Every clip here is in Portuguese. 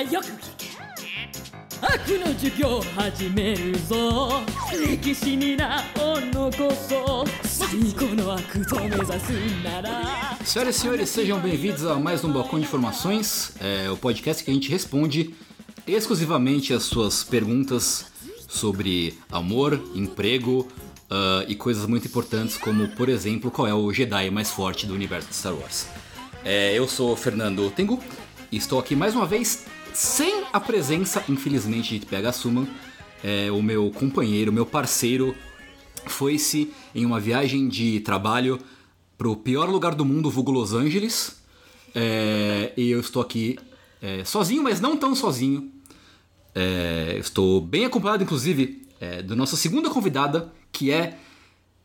ならよく聞け悪の授業を始めるぞ歴史に名を残そう最高の悪と目指すなら Senhoras e senhores, sejam bem-vindos a mais um Balcão de Informações, é, o podcast que a gente responde exclusivamente as suas perguntas sobre amor, emprego ah, e coisas muito importantes, como, por exemplo, qual é o Jedi mais forte do universo de Star Wars. É, eu sou o Fernando Tengu e estou aqui mais uma vez sem a presença, infelizmente, de PH Suman, é, o meu companheiro, meu parceiro, foi-se em uma viagem de trabalho pro pior lugar do mundo, vulgo Los Angeles. É, e eu estou aqui é, sozinho, mas não tão sozinho. É, estou bem acompanhado, inclusive, é, da nossa segunda convidada, que é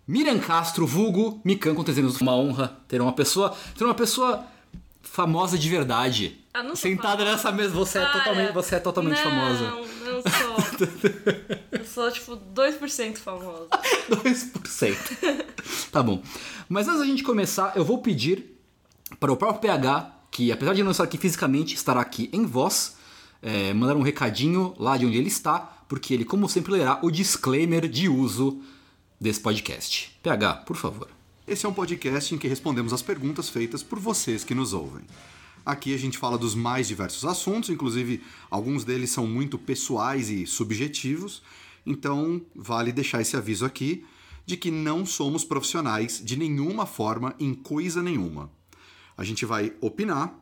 Miriam Castro, vulgo Mikan Contezemos. Uma honra ter uma pessoa, ter uma pessoa famosa de verdade. Ah, não sentada famosa. nessa mesa. Você é Para. totalmente, você é totalmente não, famosa. Não, sou. eu sou, tipo, 2% famosa. 2%. tá bom. Mas antes da gente começar, eu vou pedir para o próprio PH, que apesar de não estar aqui fisicamente, estará aqui em voz, é, mandar um recadinho lá de onde ele está, porque ele, como sempre, lerá o disclaimer de uso desse podcast. PH, por favor. Esse é um podcast em que respondemos as perguntas feitas por vocês que nos ouvem. Aqui a gente fala dos mais diversos assuntos, inclusive alguns deles são muito pessoais e subjetivos, então vale deixar esse aviso aqui de que não somos profissionais de nenhuma forma em coisa nenhuma. A gente vai opinar,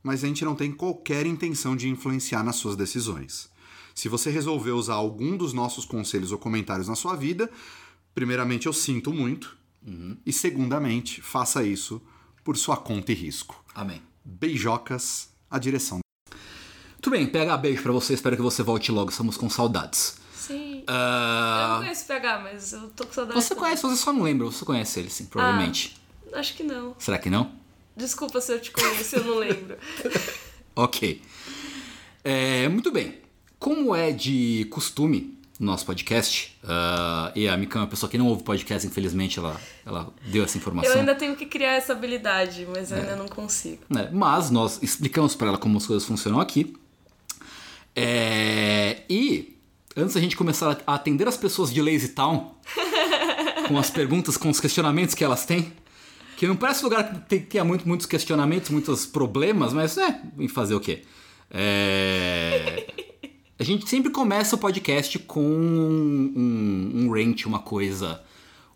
mas a gente não tem qualquer intenção de influenciar nas suas decisões. Se você resolver usar algum dos nossos conselhos ou comentários na sua vida, primeiramente eu sinto muito, e segundamente faça isso por sua conta e risco. Amém. Beijocas, a direção. Tudo bem, PH, beijo pra você, espero que você volte logo, estamos com saudades. Sim. Eu Ah, não conheço o PH, mas eu tô com saudade. você dele. conhece, você só não lembra, você conhece ele sim, provavelmente. Acho que não. Será que não? Desculpa se eu te conheço, eu não lembro. Ok. É, muito bem. Como é de costume no nosso podcast, ah, e a Mikan é uma pessoa que não ouve podcast, infelizmente, ela, ela deu essa informação. Eu ainda tenho que criar essa habilidade, mas É. eu ainda não consigo. né? Mas nós explicamos para ela como as coisas funcionam aqui. É, e antes da gente começar a atender as pessoas de Lazy Town com as perguntas, com os questionamentos que elas têm, que não parece lugar que tem- tenha muito, muitos questionamentos, muitos problemas, mas é, em fazer o quê? É, a gente sempre começa o podcast com um, um, um rant, uma coisa,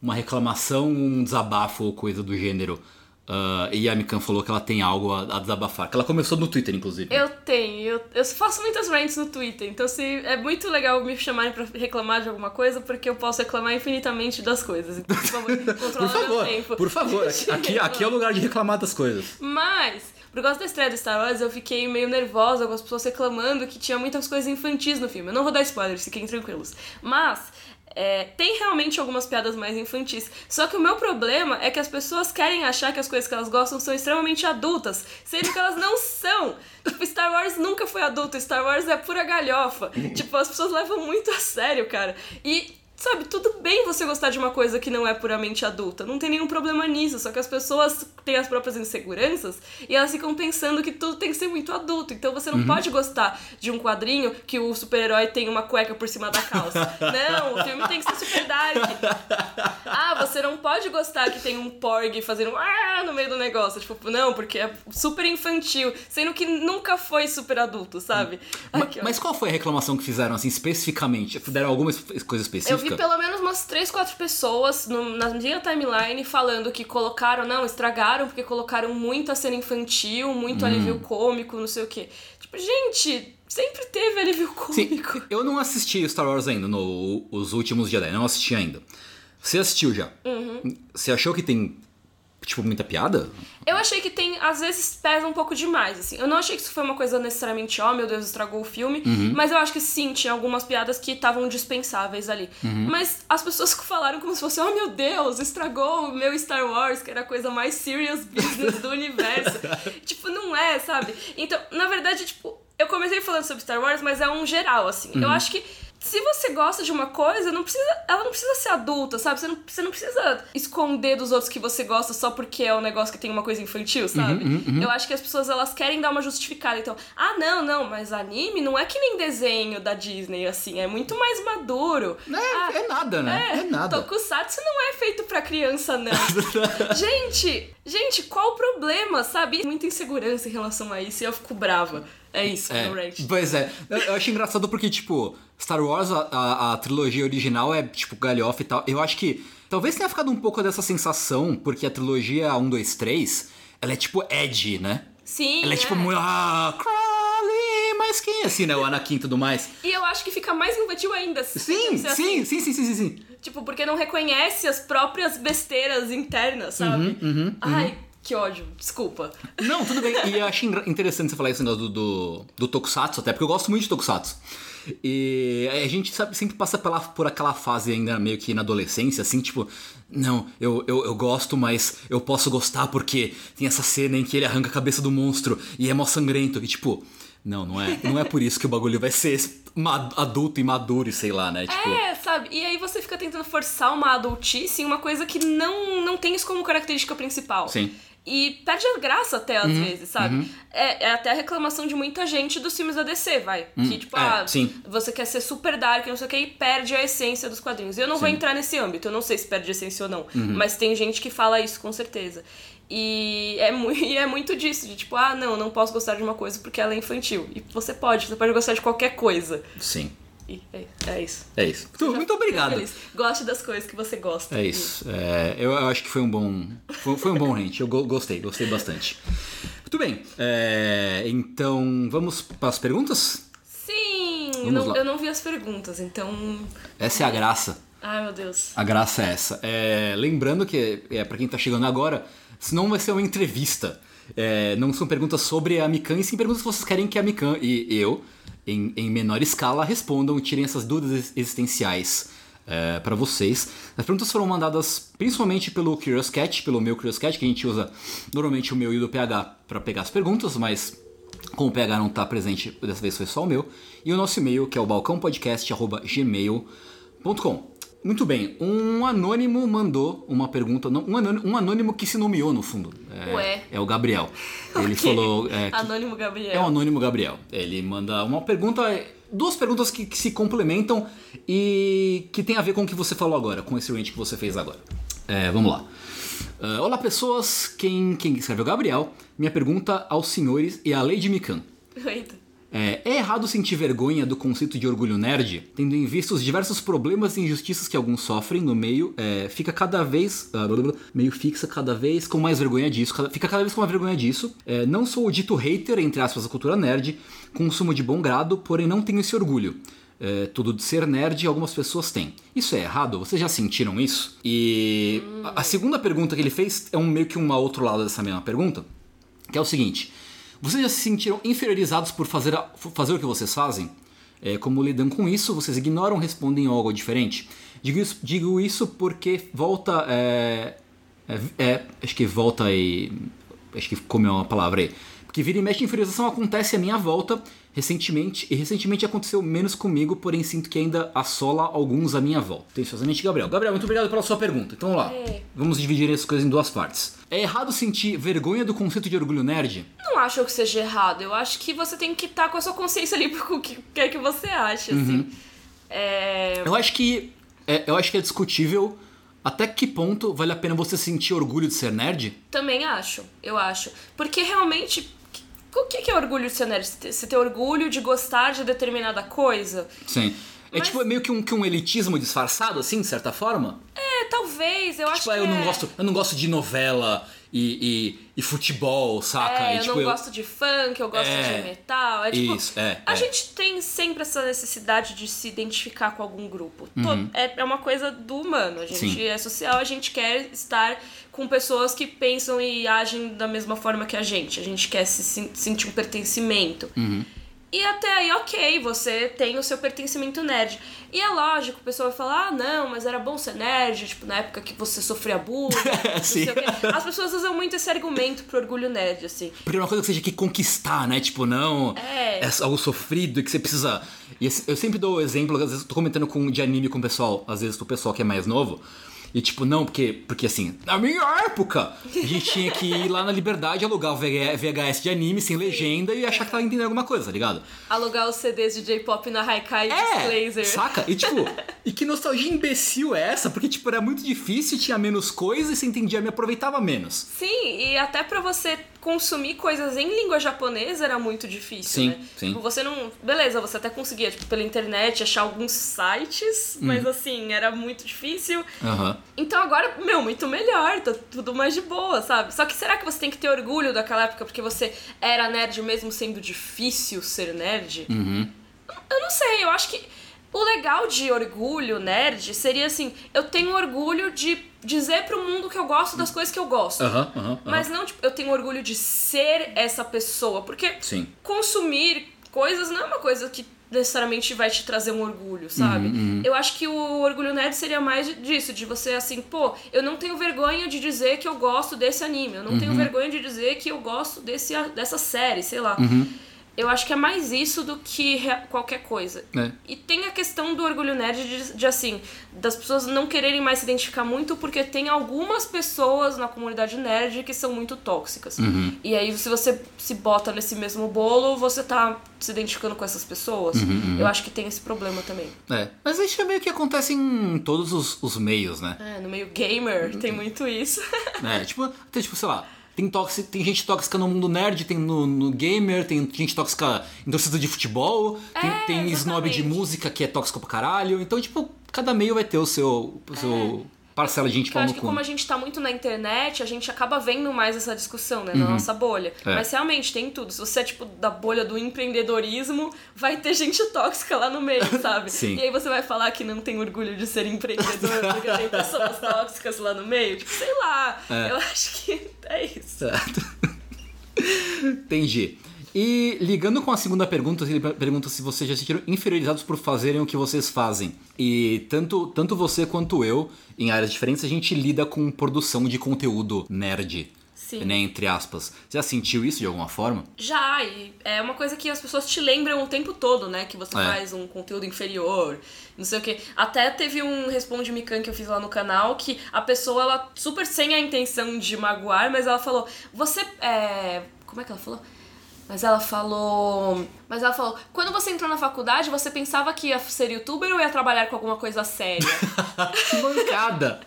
uma reclamação, um desabafo ou coisa do gênero. Ah, e a Mikan falou que ela tem algo a, a desabafar. Que ela começou no Twitter, inclusive. Eu tenho, eu, eu faço muitas rants no Twitter, então se, é muito legal me chamarem pra reclamar de alguma coisa, porque eu posso reclamar infinitamente das coisas. Então, por favor, Por favor, tempo. por favor. Aqui, aqui, aqui é o lugar de reclamar das coisas. Mas, por causa da estreia do Star Wars, eu fiquei meio nervosa com as pessoas reclamando que tinha muitas coisas infantis no filme. Eu não vou dar spoilers, fiquem tranquilos. Mas, é, tem realmente algumas piadas mais infantis. Só que o meu problema é que as pessoas querem achar que as coisas que elas gostam são extremamente adultas, sendo que elas não são. Tipo, Star Wars nunca foi adulto, Star Wars é pura galhofa. tipo, as pessoas levam muito a sério, cara. E Sabe, tudo bem você gostar de uma coisa que não é puramente adulta, não tem nenhum problema nisso, só que as pessoas têm as próprias inseguranças e elas ficam pensando que tudo tem que ser muito adulto. Então você não pode gostar de um quadrinho que o super-herói tem uma cueca por cima da calça. não, o filme tem que ser super dark. Ah, você não pode gostar que tem um porg fazendo ah no meio do negócio. Tipo, não, porque é super infantil, sendo que nunca foi super adulto, sabe? Ma- Aqui, ó. Mas qual foi a reclamação que fizeram, assim, especificamente? Deram alguma es- coisa Eu específica? Vi pelo menos umas 3, 4 pessoas no- na minha timeline falando que colocaram, não, estragaram porque colocaram muito a cena infantil, muito alívio cômico, não sei o quê. Tipo, gente, sempre teve alívio Sim, cômico. eu não assisti Star Wars ainda, no, Os Últimos Jedi, não assisti ainda. Você assistiu já? Uhum. Você achou que tem, tipo, muita piada? Eu achei que tem, às vezes, pesa um pouco demais, assim. Eu não achei que isso foi uma coisa necessariamente, ó, meu Deus, estragou o filme. Mas eu acho que sim, tinha algumas piadas que estavam dispensáveis ali. Mas as pessoas falaram como se fosse, oh meu Deus, estragou o meu Star Wars, que era a coisa mais serious business do universo. tipo, não é, sabe? Então, na verdade, tipo, eu comecei falando sobre Star Wars, mas é um geral, assim. Eu acho que se você gosta de uma coisa, não precisa, ela não precisa ser adulta, sabe? Você não, você não precisa esconder dos outros que você gosta só porque é um negócio que tem uma coisa infantil, sabe? Eu acho que as pessoas elas querem dar uma justificada. Então, ah, não, não, mas anime não é que nem desenho da Disney, assim, é muito mais maduro. É, Ah, é nada, né? É, nada. Tokusatsu não é feito pra criança, não. gente, gente, qual o problema, sabe? Muita insegurança em relação a isso e eu fico brava. É isso, É, rant. pois é. Eu, acho engraçado porque, tipo, Star Wars, a, a- a trilogia original é, tipo, galhofa e tal. Eu acho que talvez tenha ficado um pouco dessa sensação, porque a trilogia 1, 2, 3, ela é, tipo, edgy, né? Sim, Ela é, tipo, muito... Ah, Crowley, mas quem é assim, né? O Anakin e tudo mais. E eu acho que fica mais infantil ainda. Sim, sim, assim. sim, sim, sim, sim, sim. Tipo, porque não reconhece as próprias besteiras internas, sabe? Uhum, Ai, que ódio. Desculpa. Não, tudo bem. E eu engra- interessante você falar isso negócio do, do, do Tokusatsu, até porque eu gosto muito de Tokusatsu. E a gente sabe, sempre passa pela, por aquela fase ainda meio que na adolescência, assim, tipo, não, eu, eu, eu gosto, mas eu posso gostar porque tem essa cena em que ele arranca a cabeça do monstro e é mó sangrento. E tipo, não, não é, não é por isso que o bagulho vai ser adulto e maduro e sei lá, né? Tipo, É, sabe? E aí você fica tentando forçar uma adultice em uma coisa que não, não tem isso como característica principal. Sim. Uhum, E perde a graça até às vezes, sabe? É, é até a reclamação de muita gente dos filmes da DC, vai. Que, tipo, é, ah, sim. você quer ser super dark, não sei o que, e perde a essência dos quadrinhos. E eu não vou entrar nesse âmbito, eu não sei se perde a essência ou não. Uhum. Mas tem gente que fala isso, com certeza. E é, mu e é muito disso, de tipo, ah, não, não posso gostar de uma coisa porque ela é infantil. E você pode, você pode gostar de qualquer coisa. sim. E é, é isso. É isso. Muito, muito obrigado. Goste das coisas que você gosta. É isso. É, eu, eu acho que foi um bom. Foi, foi um bom rant. Eu go- gostei, gostei bastante. Muito bem. é, então, vamos para as perguntas? Sim! Não- eu não vi as perguntas, então. Essa é a graça. Ai, meu Deus. A graça é essa. É, lembrando que, é, para quem tá chegando agora, senão vai ser uma entrevista. É, não são perguntas sobre a Mikan, e sim perguntas que vocês querem que a Mikan e eu, em, em menor escala, respondam e tirem essas dúvidas existenciais é, para vocês. As perguntas foram mandadas principalmente pelo Curious Cat, pelo meu Curious Cat, que a gente usa normalmente o meu e o do PH para pegar as perguntas, mas como o PH não tá presente, dessa vez foi só o meu. E o nosso e-mail, que é o balcãopodcast.gmail.com. Muito bem, um anônimo mandou uma pergunta, um, anônimo, um anônimo que se nomeou no fundo. É, Ué. é o Gabriel. Ele Ok. falou. é, Anônimo Gabriel. é o Anônimo Gabriel. Ele manda uma pergunta, duas perguntas que, que se complementam e que tem a ver com o que você falou agora, com esse range que você fez agora. É, vamos lá. Ah, olá pessoas, quem, quem escreveu Gabriel, minha pergunta aos senhores e à Lady Mikan. Eita. É, é errado sentir vergonha do conceito de orgulho nerd, tendo em vista os diversos problemas e injustiças que alguns sofrem no meio, é, fica cada vez. ah, meio fixa cada vez com mais vergonha disso, cada- fica cada vez com mais vergonha disso. É, não sou o dito hater, entre aspas, da cultura nerd, consumo de bom grado, porém não tenho esse orgulho. É, tudo de ser nerd algumas pessoas têm. Isso é errado? Vocês já sentiram isso? E a- a segunda pergunta que ele fez é um meio que um outro lado dessa mesma pergunta, que é o seguinte: vocês já se sentiram inferiorizados por fazer, a- fazer o que vocês fazem? É, como lidam com isso? Vocês ignoram, respondem algo diferente? Digo isso, digo isso porque volta. É, é, é, acho que volta e. Acho que comeu uma palavra aí. Porque vira e mexe, inferiorização acontece à minha volta recentemente, e recentemente aconteceu menos comigo, porém sinto que ainda assola alguns à minha volta. Atenciosamente, Gabriel. Gabriel, muito obrigado pela sua pergunta. Então vamos lá. É. Vamos dividir essas coisas em duas partes. É errado sentir vergonha do conceito de orgulho nerd? Não acho que seja errado. Eu acho que você tem que estar com a sua consciência ali pro que quer que você acha, Uhum. assim. É. Eu acho que é, eu acho que é discutível até que ponto vale a pena você sentir orgulho de ser nerd. Também acho, eu acho. Porque realmente. O que que é orgulho de ser nerd? Você ter- orgulho de gostar de determinada coisa? Sim. É Mas- tipo meio que um, que um elitismo disfarçado, assim, de certa forma. É, talvez, eu acho tipo, que. ah, eu não é. gosto, eu não gosto de novela e, e, e futebol, saca? É, e, eu tipo, não gosto de funk, eu gosto É. de metal. É tipo, Isso, é, a é. gente tem sempre essa necessidade de se identificar com algum grupo. To- É, é uma coisa do humano. A gente Uhum. Sim. é social, a gente quer estar com pessoas que pensam e agem da mesma forma que a gente. A gente quer se sen- sentir um pertencimento. Uhum. E até aí, ok, você tem o seu pertencimento nerd. E é lógico, o pessoal vai falar, ah, não, mas era bom ser nerd, tipo, na época que você sofria bullying, Sim. As pessoas usam muito esse argumento pro orgulho nerd, assim. Porque é uma coisa que você tinha que conquistar, né? Tipo, não. É. algo sofrido e que você precisa. E eu sempre dou o exemplo, às vezes eu tô comentando com, de anime com o pessoal, às vezes com o pessoal que é mais novo. E tipo, não, porque, porque assim, na minha época, a gente tinha que ir lá na Liberdade alugar o VH VHS de anime sem legenda e achar que tava entendendo alguma coisa, tá ligado? Alugar os CDs de J-pop na Haikai É, Laser. saca? E tipo, e que nostalgia imbecil é essa? Porque tipo, era muito difícil, tinha menos coisa e você entendia, me aproveitava menos. Sim, e até pra você consumir coisas em língua japonesa era muito difícil, Sim, né? sim. Tipo, você não... Beleza, você até conseguia, tipo, pela internet achar alguns sites, Uhum. mas assim, era muito difícil. Aham. Então agora, meu, muito melhor, tá tudo mais de boa, sabe? Só que será que você tem que ter orgulho daquela época porque você era nerd mesmo sendo difícil ser nerd? Uhum. Eu não sei, eu acho que o legal de orgulho nerd seria assim, eu tenho orgulho de dizer pro mundo que eu gosto das coisas que eu gosto. Mas não, tipo, eu tenho orgulho de ser essa pessoa, porque Sim. consumir coisas não é uma coisa que necessariamente vai te trazer um orgulho, sabe? Eu acho que o orgulho nerd seria mais disso, de você assim, pô, eu não tenho vergonha de dizer que eu gosto desse anime, eu não tenho vergonha de dizer que eu gosto desse, dessa série, sei lá. Eu acho que é mais isso do que qualquer coisa. É. E tem a questão do orgulho nerd de, de, assim, das pessoas não quererem mais se identificar muito porque tem algumas pessoas na comunidade nerd que são muito tóxicas. Uhum. E aí, se você se bota nesse mesmo bolo, você tá se identificando com essas pessoas. Uhum, Eu acho que tem esse problema também. É. Mas isso é meio que acontece em todos os, os meios, né? É, no meio gamer Uhum. tem muito isso. É, tipo, tem, tipo, sei lá, tem, tem gente tóxica no mundo nerd, tem no, no gamer, tem gente tóxica em torcida de futebol, tem, É, tem snob de música que é tóxico pra caralho. Então, tipo, cada meio vai ter o seu, o seu parcela de gente Porque eu acho que como a gente tá muito na internet, a gente acaba vendo mais essa discussão, né? Na nossa bolha. É. Mas realmente tem tudo. Se você é tipo da bolha do empreendedorismo, vai ter gente tóxica lá no meio, sabe? Sim. E aí você vai falar que não tem orgulho de ser empreendedor porque tem pessoas tóxicas lá no meio? Tipo, sei lá. É. Eu acho que é isso. Certo. Entendi. E ligando com a segunda pergunta, ele pergunta se vocês já se sentiram inferiorizados por fazerem o que vocês fazem. E tanto, tanto você quanto eu, em áreas diferentes, a gente lida com produção de conteúdo nerd. Sim. Né, entre aspas. Você já sentiu isso de alguma forma? Já, e é uma coisa que as pessoas te lembram o tempo todo, né? Que você É. faz um conteúdo inferior, não sei o quê. Até teve um Responde Mikan que eu fiz lá no canal que a pessoa, ela super sem a intenção de magoar, mas ela falou: Você é. Como é que ela falou? Mas ela falou. Mas ela falou: Quando você entrou na faculdade, você pensava que ia ser youtuber ou ia trabalhar com alguma coisa séria? que mancada!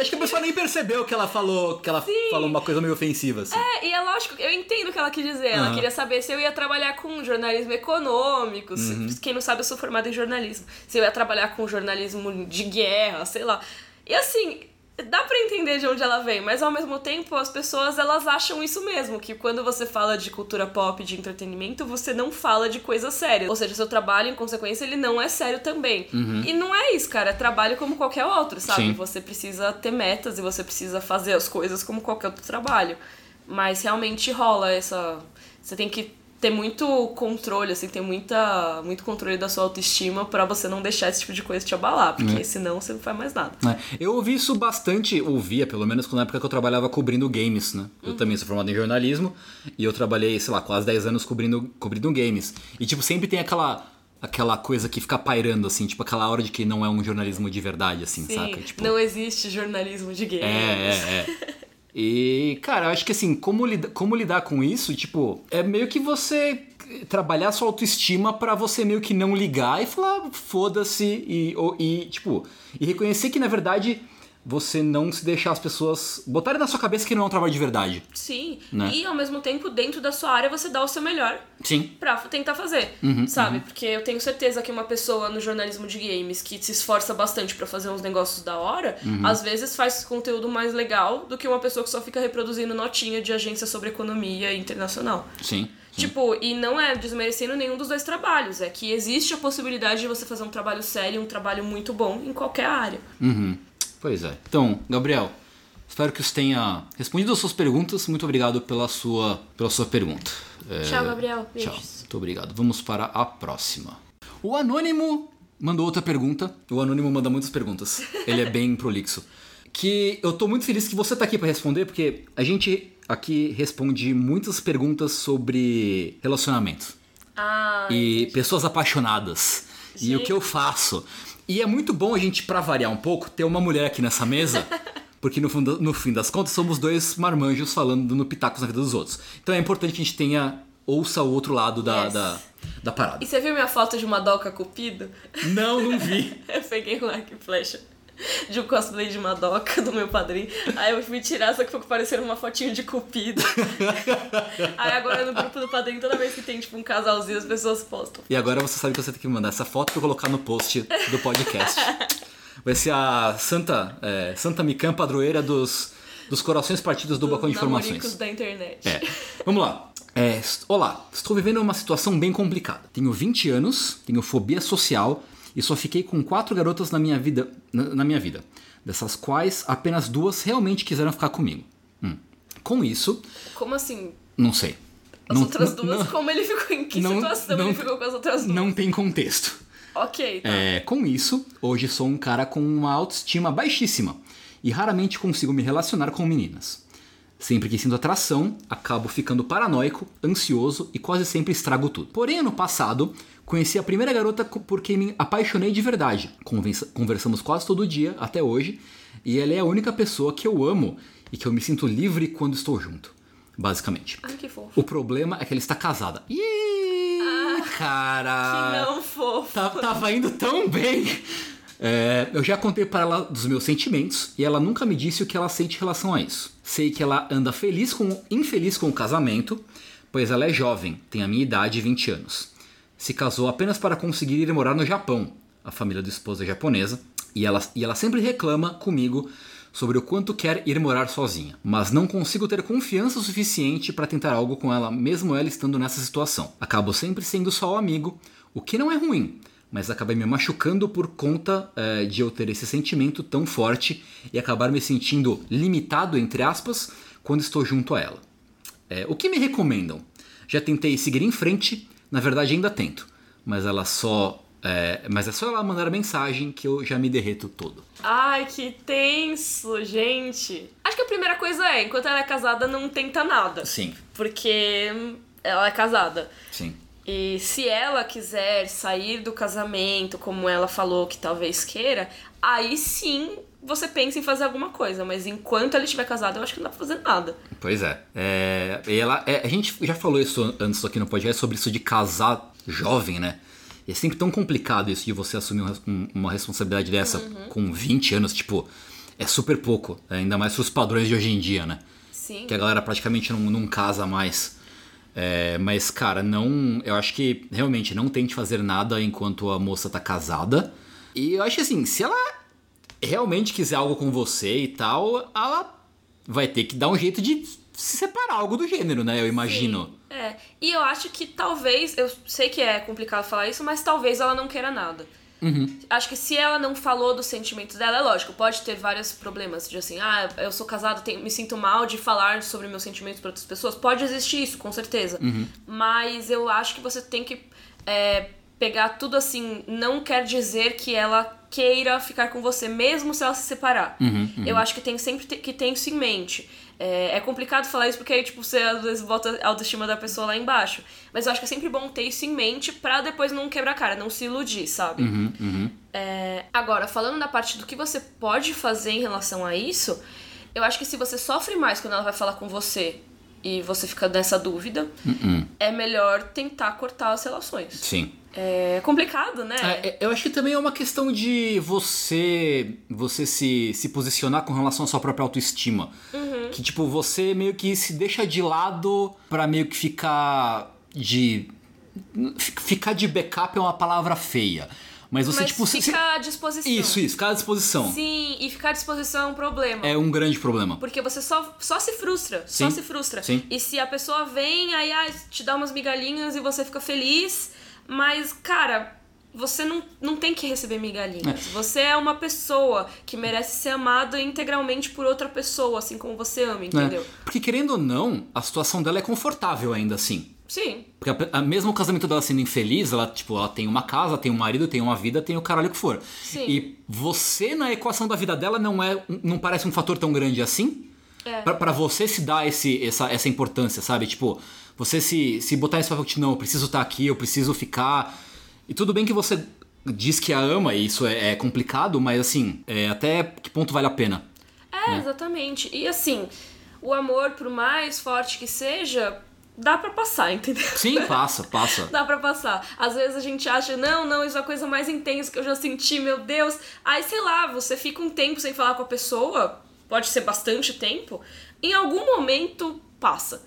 Acho que a pessoa nem percebeu que ela falou que ela Sim. falou uma coisa meio ofensiva, assim. É, e é lógico, eu entendo o que ela quis dizer. Ela Aham. queria saber se eu ia trabalhar com jornalismo econômico. se- Uhum. Quem não sabe, eu sou formada em jornalismo. Se eu ia trabalhar com jornalismo de guerra, sei lá. E assim, dá pra entender de onde ela vem, mas ao mesmo tempo as pessoas elas acham isso mesmo, que quando você fala de cultura pop, de entretenimento, você não fala de coisa séria. Ou seja, seu trabalho, em consequência, ele não é sério também. E não é isso, cara, é trabalho como qualquer outro, sabe? Sim. Você precisa ter metas e você precisa fazer as coisas como qualquer outro trabalho. Mas realmente rola essa. Você tem que ter muito controle, assim, ter muita, muito controle da sua autoestima pra você não deixar esse tipo de coisa te abalar, porque senão você não faz mais nada. né? Eu ouvi isso bastante, ouvia pelo menos na época que eu trabalhava cobrindo games, né? Eu também sou formado em jornalismo e eu trabalhei, sei lá, quase 10 anos cobrindo, cobrindo games. E tipo, sempre tem aquela aquela coisa que fica pairando assim, tipo aquela hora de que não é um jornalismo de verdade assim, Sim, saca? Tipo, não existe jornalismo de games. É, é, é. E, cara, eu acho que assim, como, lida, como lidar com isso, tipo, é meio que você trabalhar sua autoestima pra você meio que não ligar e falar foda-se e, e, tipo, e reconhecer que na verdade você não se deixar as pessoas botarem na sua cabeça que não é um trabalho de verdade. Sim, Né? e ao mesmo tempo, dentro da sua área, você dá o seu melhor Sim. pra tentar fazer, Uhum, sabe? Porque eu tenho certeza que uma pessoa no jornalismo de games que se esforça bastante pra fazer uns negócios da hora, Uhum. às vezes faz conteúdo mais legal do que uma pessoa que só fica reproduzindo notinha de agência sobre economia internacional. Sim. sim. Tipo, e não é desmerecendo nenhum dos dois trabalhos, é que existe a possibilidade de você fazer um trabalho sério, um trabalho muito bom em qualquer área. Uhum. Pois é. Então, Gabriel, espero que isso tenha respondido as suas perguntas. Muito obrigado pela sua, pela sua pergunta. É, Tchau, Gabriel. Tchau. Beijos. Muito obrigado. Vamos para a próxima. O Anônimo mandou outra pergunta. O Anônimo manda muitas perguntas. Ele é bem prolixo. Que eu tô muito feliz que você tá aqui para responder, porque a gente aqui responde muitas perguntas sobre relacionamento Ah, e pessoas apaixonadas. E o que eu faço. E é muito bom a gente, pra variar um pouco, ter uma mulher aqui nessa mesa. Porque no, fundo- no fim das contas somos dois marmanjos falando no pitacos na vida dos outros. Então é importante que a gente tenha. ouça o outro lado da, Yes. da, da parada. E você viu minha foto de uma Madoka Cupido? Não, não vi. Eu peguei um arco e flecha de um cosplay de Madoka do meu padrinho. Aí eu fui tirar, só que ficou parecendo uma fotinho de Cupido. Aí agora no grupo do padrinho, toda vez que tem tipo um casalzinho, as pessoas postam. E agora você sabe que você tem que mandar essa foto pra colocar no post do podcast. Vai ser a Santa, é, Santa Mikan, padroeira dos, dos corações partidos do Balcão de Informações. da internet. É. Vamos lá. É, olá, estou vivendo uma situação bem complicada. Tenho 20 anos, tenho fobia social e só fiquei com quatro garotas na minha vida, na, na minha vida. Dessas quais apenas duas realmente quiseram ficar comigo. Hum. Com isso, Como assim? não sei. As Não- outras duas, não- como ele ficou? Em que não- situação ele ficou com as outras duas? não tem contexto. Ok, tá. É, com isso, hoje sou um cara com uma autoestima baixíssima e raramente consigo me relacionar com meninas. Sempre que sinto atração, acabo ficando paranoico, ansioso e quase sempre estrago tudo. Porém, ano passado, conheci a primeira garota co- por quem me apaixonei de verdade. Convença- Conversamos quase todo dia, até hoje, e ela é a única pessoa que eu amo e que eu me sinto livre quando estou junto. Basicamente. Ai, que fofo. O problema é que ela está casada. Ih, cara! Que não fofo. Tá- tava indo tão bem. É, eu já contei para ela dos meus sentimentos e ela nunca me disse o que ela sente em relação a isso. Sei que ela anda feliz com, infeliz com o casamento, pois ela é jovem, tem a minha idade e 20 anos. Se casou apenas para conseguir ir morar no Japão. A família do esposo é japonesa e ela, e ela sempre reclama comigo sobre o quanto quer ir morar sozinha, mas não consigo ter confiança suficiente para tentar algo com ela, mesmo ela estando nessa situação. Acabo sempre sendo só o amigo, o que não é ruim, mas acabei me machucando por conta eh, de eu ter esse sentimento tão forte e acabar me sentindo limitado, entre aspas, quando estou junto a ela. É, o que me recomendam? Já tentei seguir em frente, na verdade ainda tento, mas ela só. é, mas é só ela mandar mensagem que eu já me derreto todo. Ai, que tenso, gente. Acho que a primeira coisa é, enquanto ela é casada, não tenta nada. Sim, Porque ela é casada. sim. E se ela quiser sair do casamento, como ela falou que talvez queira, aí sim você pensa em fazer alguma coisa. Mas enquanto ela estiver casada, eu acho que não dá pra fazer nada. Pois é. É, ela, é, a gente já falou isso antes aqui no podcast sobre isso de casar jovem, né? E é sempre tão complicado isso de você assumir um- um- uma responsabilidade dessa com 20 anos, tipo, é super pouco. Ainda mais pros padrões de hoje em dia, né? Sim. que a galera praticamente não, não casa mais. É, mas, cara, não. Eu acho que realmente não tente fazer nada enquanto a moça tá casada. E eu acho assim, se ela realmente quiser algo com você e tal, ela vai ter que dar um jeito de se separar algo do gênero, né? Eu imagino. Sim, É. E eu acho que talvez, eu sei que é complicado falar isso, mas talvez ela não queira nada. Acho que se ela não falou dos sentimentos dela, é lógico, pode ter vários problemas de assim, ah, eu sou casada, tenho- me sinto mal de falar sobre meus sentimentos para outras pessoas. Pode existir isso, com certeza. Mas eu acho que você tem que é, pegar tudo assim, não quer dizer que ela queira ficar com você, mesmo se ela se separar. Eu acho que tem sempre que ter isso em mente. É, é complicado falar isso porque aí, tipo, você às vezes bota a autoestima da pessoa lá embaixo. Mas eu acho que é sempre bom ter isso em mente pra depois não quebrar a cara, não se iludir, sabe? É, agora, falando na parte do que você pode fazer em relação a isso, eu acho que se você sofre mais quando ela vai falar com você e você fica nessa dúvida, é melhor tentar cortar as relações. Sim. É complicado, né? É, é, eu acho que também é uma questão de você você se, se posicionar com relação à sua própria autoestima. Que, tipo, você meio que se deixa de lado pra meio que ficar de. fi- Ficar de backup é uma palavra feia. Mas você, Mas tipo. você- fica à disposição. Isso, isso, ficar à disposição. Sim, e ficar à disposição é um problema. É um grande problema. Porque você só, só se frustra. Sim. Só se frustra. Sim. E se a pessoa vem, aí ah, te dá umas migalhinhas e você fica feliz. Mas, cara, você não, não tem que receber migalhinhas. É. Você é uma pessoa que merece ser amada integralmente por outra pessoa, assim como você ama, né? entendeu? Porque querendo ou não, a situação dela é confortável ainda assim. Sim. Porque a, a- mesmo o casamento dela sendo infeliz, ela, tipo, ela tem uma casa, tem um marido, tem uma vida, tem o caralho que for. Sim. E você na equação da vida dela não é não parece um fator tão grande assim? É. Pra, pra você se dar esse, essa, essa importância, sabe? Tipo, você se, se botar esse papel de não, eu preciso estar aqui, eu preciso ficar. E tudo bem que você diz que a ama, e isso é, é complicado, mas assim, é, até que ponto vale a pena? É, exatamente. E assim, o amor, por mais forte que seja, dá pra passar, entendeu? Sim, passa, passa. Dá pra passar. Às vezes a gente acha, não, não, isso é a coisa mais intensa que eu já senti, meu Deus. Aí, sei lá, você fica um tempo sem falar com a pessoa, pode ser bastante tempo, em algum momento passa.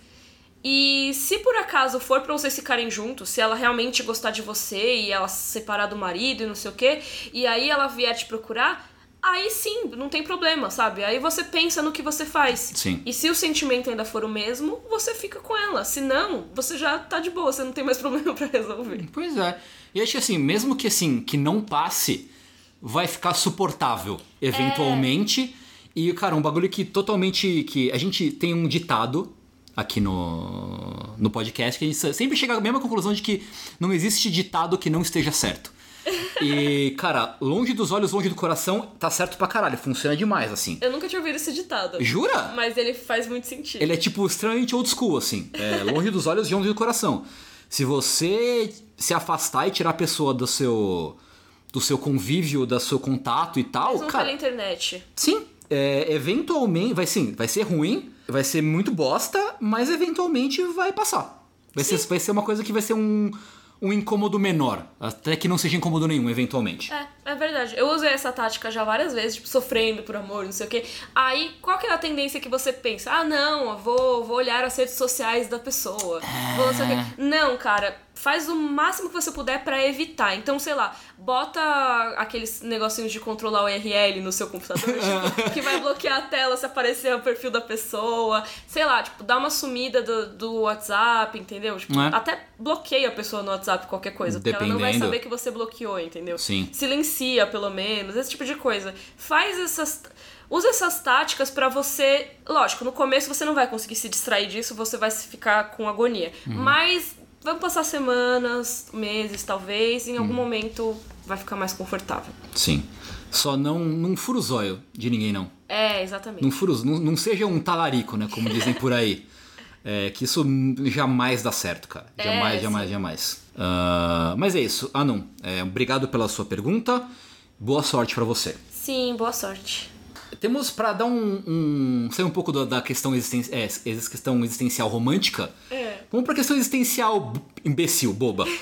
E se por acaso for pra vocês ficarem juntos, se ela realmente gostar de você e ela se separar do marido e não sei o quê, e aí ela vier te procurar, aí sim, não tem problema, sabe? Aí você pensa no que você faz. Sim. E se o sentimento ainda for o mesmo, você fica com ela. Se não, você já tá de boa, você não tem mais problema pra resolver. Pois é. E acho que assim, mesmo que assim, que não passe, vai ficar suportável eventualmente. E, cara, um bagulho que totalmente. que A gente tem um ditado aqui no, no podcast que a gente sempre chega à mesma conclusão de que não existe ditado que não esteja certo. E, cara, longe dos olhos, longe do coração, tá certo pra caralho. Funciona demais, assim. Eu nunca tinha ouvido esse ditado. Jura? Mas ele faz muito sentido. Ele é tipo extremamente old school, assim. É, longe dos olhos e longe do coração. Se você se afastar e tirar a pessoa do seu. do seu convívio, do seu contato e tal, Mesmo cara. pela internet. Sim, é, eventualmente. Vai sim, vai ser ruim, vai ser muito bosta, mas eventualmente vai passar. Vai ser, vai ser uma coisa que vai ser um, um incômodo menor. Até que não seja incômodo nenhum, eventualmente. É, é verdade. Eu usei essa tática já várias vezes, tipo, sofrendo por amor, não sei o quê. Aí, qual que é a tendência que você pensa? Ah, não, eu vou, vou olhar as redes sociais da pessoa. Vou não sei o quê. Não, cara, faz o máximo que você puder pra evitar. Então, sei lá, bota aqueles negocinhos de controlar o URL no seu computador, tipo, que vai bloquear a tela se aparecer o perfil da pessoa. Sei lá, tipo, dá uma sumida do, do WhatsApp, entendeu? Tipo, É. até bloqueia a pessoa no WhatsApp qualquer coisa, porque ela não vai Dependendo. saber que você bloqueou, entendeu? Sim. Silencia, pelo menos, esse tipo de coisa. Faz essas. Usa essas táticas pra você. Lógico, no começo você não vai conseguir se distrair disso, você vai ficar com agonia. Uhum. Mas vão passar semanas, meses, talvez, e em algum Uhum. momento vai ficar mais confortável. Sim. Só não, não fura o zóio de ninguém, não. É, exatamente. Não, fura, não, não seja um talarico, né? Como dizem por aí. É, que isso jamais dá certo, cara. É, Jamais, jamais, jamais. Ah, mas é isso. Ah, não. É, obrigado pela sua pergunta. Boa sorte pra você. Sim, boa sorte. Temos pra dar um, um sair um pouco da, da questão, existen, é, ex- questão existencial romântica. É. Vamos pra questão existencial imbecil, boba.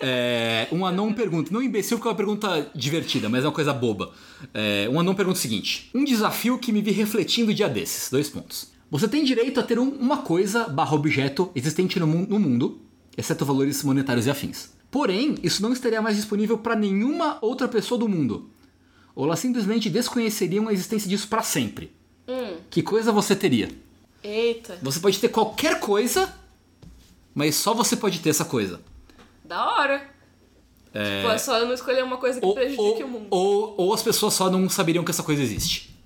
É, um anão pergunta, não imbecil porque é uma pergunta divertida, mas é uma coisa boba. É, um anão pergunta o seguinte: Um desafio que me vi refletindo dia desses. Dois pontos. Você tem direito a ter um- uma coisa barra objeto existente no, no mundo, exceto valores monetários e afins. Porém, isso não estaria mais disponível para nenhuma outra pessoa do mundo. Ou elas simplesmente desconheceriam a existência disso para sempre. Que coisa você teria? Eita, Você pode ter qualquer coisa, mas só você pode ter essa coisa. da hora. É... Tipo, é só não escolher uma coisa que Ou, prejudique ou, o mundo. ou, ou as pessoas só não saberiam que essa coisa existe.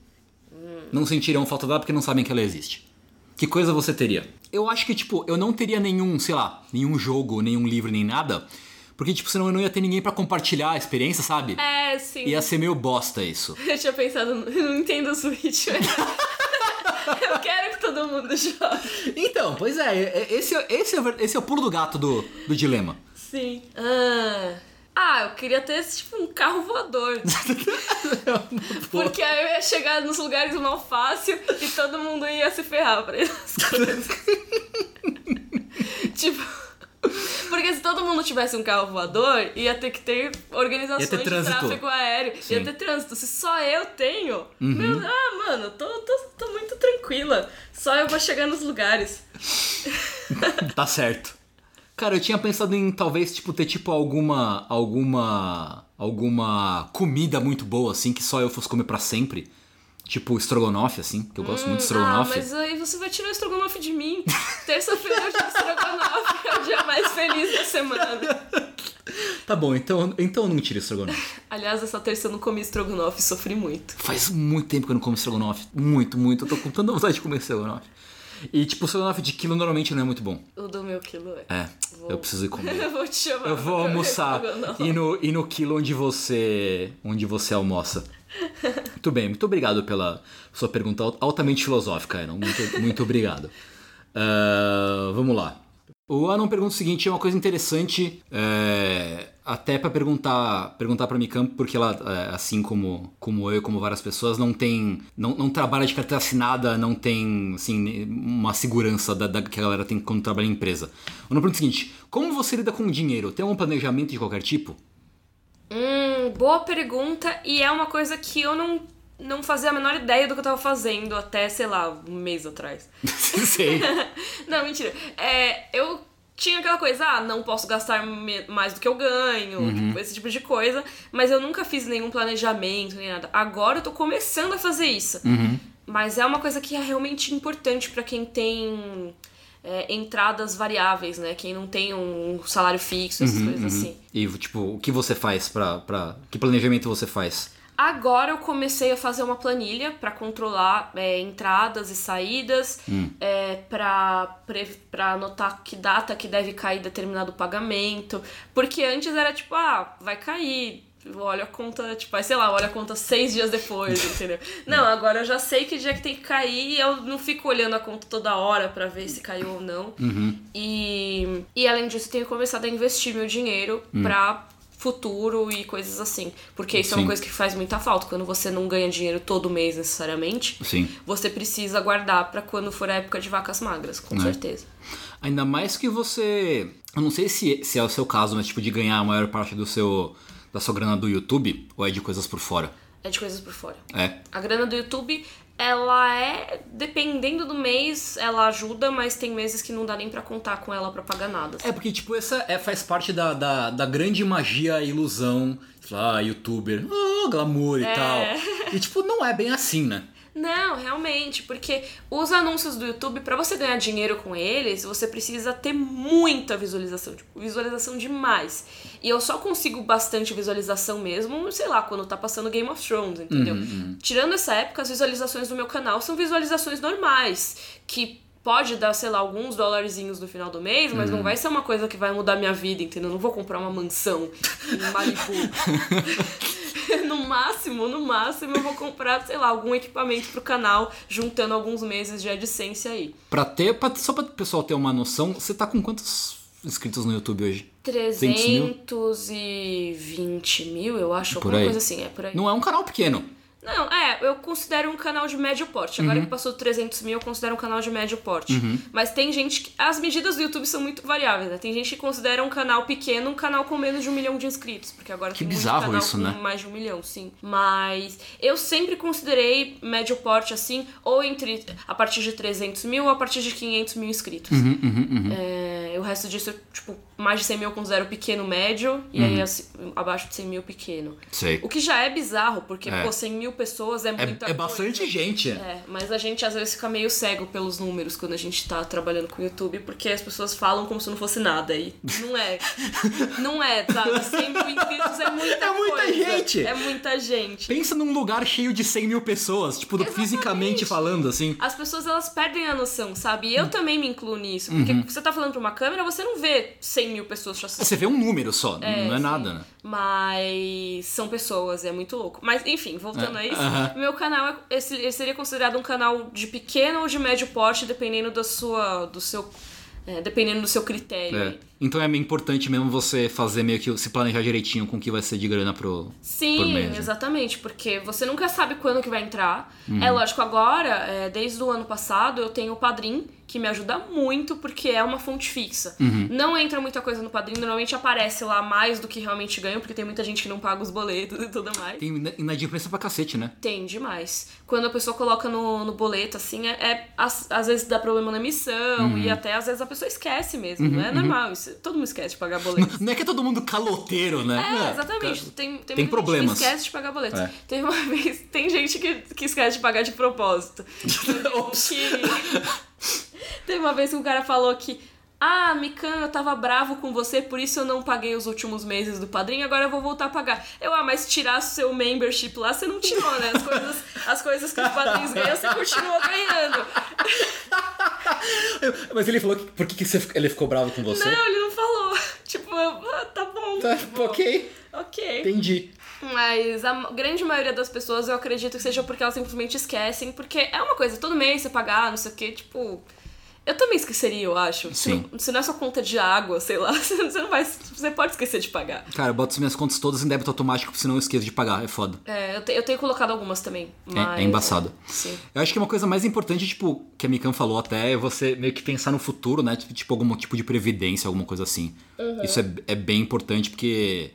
Não sentirão falta dela porque não sabem que ela existe. Que coisa você teria? Eu acho que, tipo, eu não teria nenhum, sei lá, nenhum jogo, nenhum livro, nem nada. Porque, tipo, senão eu não ia ter ninguém pra compartilhar a experiência, sabe? É, sim. Ia ser meio bosta isso. Eu tinha pensado, no- não entendo o Switch. eu quero que todo mundo jogue. Então, pois é, esse, é- esse, é, esse é o pulo do gato do, do dilema. Sim. Ah. Ah, eu queria ter tipo um carro voador. Porque aí eu ia chegar nos lugares mal fácil e todo mundo ia se ferrar pra coisas. tipo. Porque se todo mundo tivesse um carro voador, ia ter que ter organizações ter de tráfego aéreo. Sim. Uhum. Ia ter trânsito. Se só eu tenho, meu, ah, mano, tô, tô, tô muito tranquila. Só eu vou chegar nos lugares. Tá certo. Cara, eu tinha pensado em talvez, tipo, ter tipo alguma. alguma. alguma comida muito boa, assim, que só eu fosse comer pra sempre. Tipo estrogonofe, assim, que eu gosto muito de Ah, estrogonofe. mas aí você vai tirar o estrogonofe de mim. Terça-feira eu tiro estrogonofe, é o dia mais feliz da semana. Tá bom, então, então eu não tiro estrogonofe. Aliás, essa terça eu não comi estrogonofe e sofri muito. Faz muito tempo que eu não como estrogonofe. Muito, muito. Eu tô com tanta vontade de comer estrogonofe. E, tipo, o estrogonofe de quilo normalmente não é muito bom. O do meu quilo é. É, Vou- eu preciso ir comer. Eu vou te chamar. Eu vou almoçar e no, e no quilo onde você onde você almoça. Muito bem, muito obrigado pela sua pergunta al- altamente filosófica, Aaron. Muito, muito obrigado. Ah, vamos lá. O Aaron pergunta o seguinte, é uma coisa interessante, é, até pra perguntar perguntar para Mikam, porque ela, é, assim como, como eu como várias pessoas, não tem não, não trabalha de carteira assinada, não tem assim, uma segurança da, da- que a galera tem quando trabalha em empresa. O Aaron pergunta o seguinte, como você lida com dinheiro? Tem algum planejamento de qualquer tipo? Hum, boa pergunta. E é uma coisa que eu não, não fazia a menor ideia do que eu tava fazendo até, sei lá, um mês atrás. Sei. não, mentira. É, eu tinha aquela coisa, ah, não posso gastar mais do que eu ganho, tipo, esse tipo de coisa. Mas eu nunca fiz nenhum planejamento, nem nada. Agora eu tô começando a fazer isso. Mas é uma coisa que é realmente importante pra quem tem é, entradas variáveis, né? Quem não tem um salário fixo, essas coisas assim. E tipo, o que você faz pra, pra. Que planejamento você faz? Agora eu comecei a fazer uma planilha pra controlar é, entradas e saídas, é, pra pre- pra anotar que data que deve cair determinado pagamento. Porque antes era tipo, ah, vai cair. Olha a conta, tipo, aí sei lá, olha a conta seis dias depois, entendeu? Não, agora eu já sei que dia que tem que cair e eu não fico olhando a conta toda hora pra ver se caiu ou não. E, e além disso, eu tenho começado a investir meu dinheiro pra futuro e coisas assim. Porque isso é Sim. uma coisa que faz muita falta. Quando você não ganha dinheiro todo mês necessariamente, Sim. você precisa guardar pra quando for a época de vacas magras, com Né? certeza. Ainda mais que você. Eu não sei se, se é o seu caso, mas tipo, de ganhar a maior parte do seu. Da sua grana do YouTube, ou é de coisas por fora? É de coisas por fora. É. A grana do YouTube, ela é, dependendo do mês, ela ajuda, mas tem meses que não dá nem pra contar com ela pra pagar nada. É porque, tipo, essa é, faz parte da, da, da grande magia e ilusão. Ah, youtuber, ah, glamour e É. tal. E, tipo, não é bem assim, né? Não, realmente, porque os anúncios do YouTube, pra você ganhar dinheiro com eles, você precisa ter muita visualização, tipo, visualização demais. E eu só consigo bastante visualização mesmo, sei lá, quando tá passando Game of Thrones, entendeu? Tirando essa época, as visualizações do meu canal são visualizações normais, que pode dar, sei lá, alguns dólarzinhos no final do mês, mas não vai ser uma coisa que vai mudar minha vida, entendeu? Eu não vou comprar uma mansão em Malibu. no máximo, no máximo, eu vou comprar, sei lá, algum equipamento pro canal, juntando alguns meses de AdSense aí. Pra ter, pra, só pra o pessoal ter uma noção, você tá com quantos inscritos no YouTube hoje? 300 mil? 320 mil, eu acho, Por alguma aí. coisa assim, é por aí. Não é um canal pequeno. Não, é, eu considero um canal de médio porte. Agora Uhum. que passou 300 mil, eu considero um canal de médio porte. Mas tem gente que. As medidas do YouTube são muito variáveis, né? Tem gente que considera um canal pequeno um canal com menos de um milhão de inscritos. Porque agora Que tem muito bizarro canal isso, com né? mais de um milhão, sim. Mas eu sempre considerei médio porte assim, ou entre a partir de 300 mil ou a partir de 500 mil inscritos. Uhum, É, o resto disso, tipo, mais de 100 mil eu considero pequeno médio, e aí assim, abaixo de 100 mil pequeno. Sei. O que já é bizarro, porque, É. pô, 100 mil pessoas é É, muita é bastante coisa. gente. É, mas a gente às vezes fica meio cego pelos números quando a gente tá trabalhando com o YouTube, porque as pessoas falam como se não fosse nada. E não é. não é, sabe? 100 mil inscritos é muita É muita coisa. gente. É muita gente. Pensa num lugar cheio de 100 mil pessoas, tipo, do- fisicamente falando, assim. As pessoas elas perdem a noção, sabe? Hum. E eu também me incluo nisso. Porque Uhum. você tá falando pra uma câmera, você não vê 100 mil pessoas te assistindo. Você vê um número só, não é sim. nada, né? Mas são pessoas, é muito louco. Mas enfim, voltando É, isso, aham. meu canal é, ele seria considerado um canal de pequeno ou de médio porte, dependendo da sua. do seu. é, dependendo do seu critério. É. Então é importante mesmo você fazer meio que se planejar direitinho com o que vai ser de grana pro. Sim, mês, né? exatamente, porque você nunca sabe quando que vai entrar. Uhum. É lógico, agora, é, desde o ano passado, eu tenho o Padrim, que me ajuda muito, porque é uma fonte fixa. Uhum. Não entra muita coisa no Padrim, normalmente aparece lá mais do que realmente ganho, porque tem muita gente que não paga os boletos e tudo mais. Tem inadimplência pra cacete, né? Tem demais. Quando a pessoa coloca no, no boleto, assim, é, é- às, às vezes dá problema na emissão Uhum. e até às vezes a pessoa esquece mesmo. não é normal, isso, todo mundo esquece de pagar boleto. Não é que é todo mundo caloteiro, né? É, exatamente. Tem, tem, tem muita problemas. gente que esquece de pagar boleto. É. Tem uma vez, tem gente que, que esquece de pagar de propósito. Ops. que... Teve uma vez que o cara falou que. Ah, Mikan, eu tava bravo com você, por isso eu não paguei os últimos meses do padrinho, agora eu vou voltar a pagar. Eu, ah, mas tirar seu membership lá, você não tirou, né? As coisas, as coisas que os padrinhos ganham, você continuou ganhando. Mas ele falou que. Por que, que você- ele ficou bravo com você? Não, ele não falou. Tipo, ah, tá bom. Tá, bom. ok. Ok. Entendi. Mas a grande maioria das pessoas eu acredito que seja porque elas simplesmente esquecem, porque é uma coisa, todo mês você pagar, não sei o que, tipo. Eu também esqueceria, eu acho. Se Sim. não- Se não é sua conta de água, sei lá, você não vai. Você pode esquecer de pagar. Cara, eu boto as minhas contas todas em débito automático, senão eu esqueço de pagar. É foda. É, eu, te- eu tenho colocado algumas também. É- Mas... é embaçado. Sim. Eu acho que uma coisa mais importante, tipo, que a Mikan falou até, é você meio que pensar no futuro, né? Tipo, tipo algum tipo de previdência, alguma coisa assim. Uhum. Isso é, é bem importante porque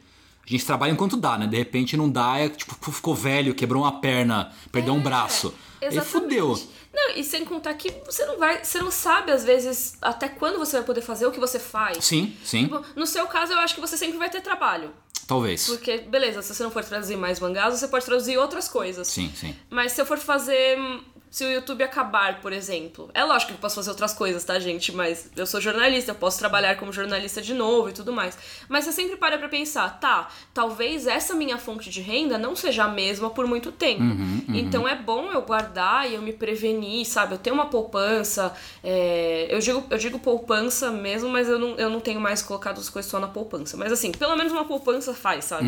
a gente trabalha enquanto dá, né? De repente não dá, é tipo, ficou velho, quebrou uma perna, perdeu um braço. Aí É, Exatamente. fudeu. Não, e sem contar que você não vai. Você não sabe, às vezes, até quando você vai poder fazer o que você faz. Sim, sim, Tipo, No seu caso, eu acho que você sempre vai ter trabalho. talvez. Porque, beleza, se você não for traduzir mais mangás, você pode traduzir outras coisas. Sim, sim. Mas se eu for fazer. Se o YouTube acabar, por exemplo. É lógico que eu posso fazer outras coisas, tá, gente? Mas eu sou jornalista, eu posso trabalhar como jornalista de novo e tudo mais. Mas você sempre para pra pensar, tá, talvez essa minha fonte de renda não seja a mesma por muito tempo. Então é bom eu guardar e eu me prevenir, sabe? Eu tenho uma poupança. é, Eu, digo, eu digo poupança mesmo, mas eu não, eu não tenho mais colocado as coisas só na poupança. Mas assim, pelo menos uma poupança faz, sabe?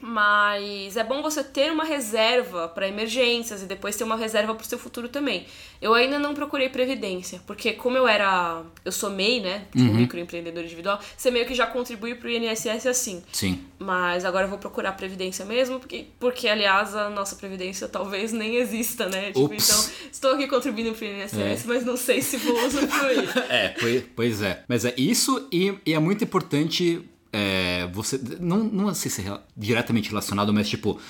Mas é bom você ter uma reserva para emergências e depois ter uma reserva pro seu futuro também. Eu ainda não procurei previdência, porque como eu era, eu sou MEI, né, tipo microempreendedor individual, você meio que já contribui pro INSS assim. Sim. Mas agora eu vou procurar previdência mesmo, porque, porque aliás a nossa previdência talvez nem exista, né? Tipo, então estou aqui contribuindo pro INSS, É. mas não sei se vou usufruir. É, pois, pois é. Mas é isso e, e é muito importante é, você. Não, não sei se é diretamente relacionado, mas tipo.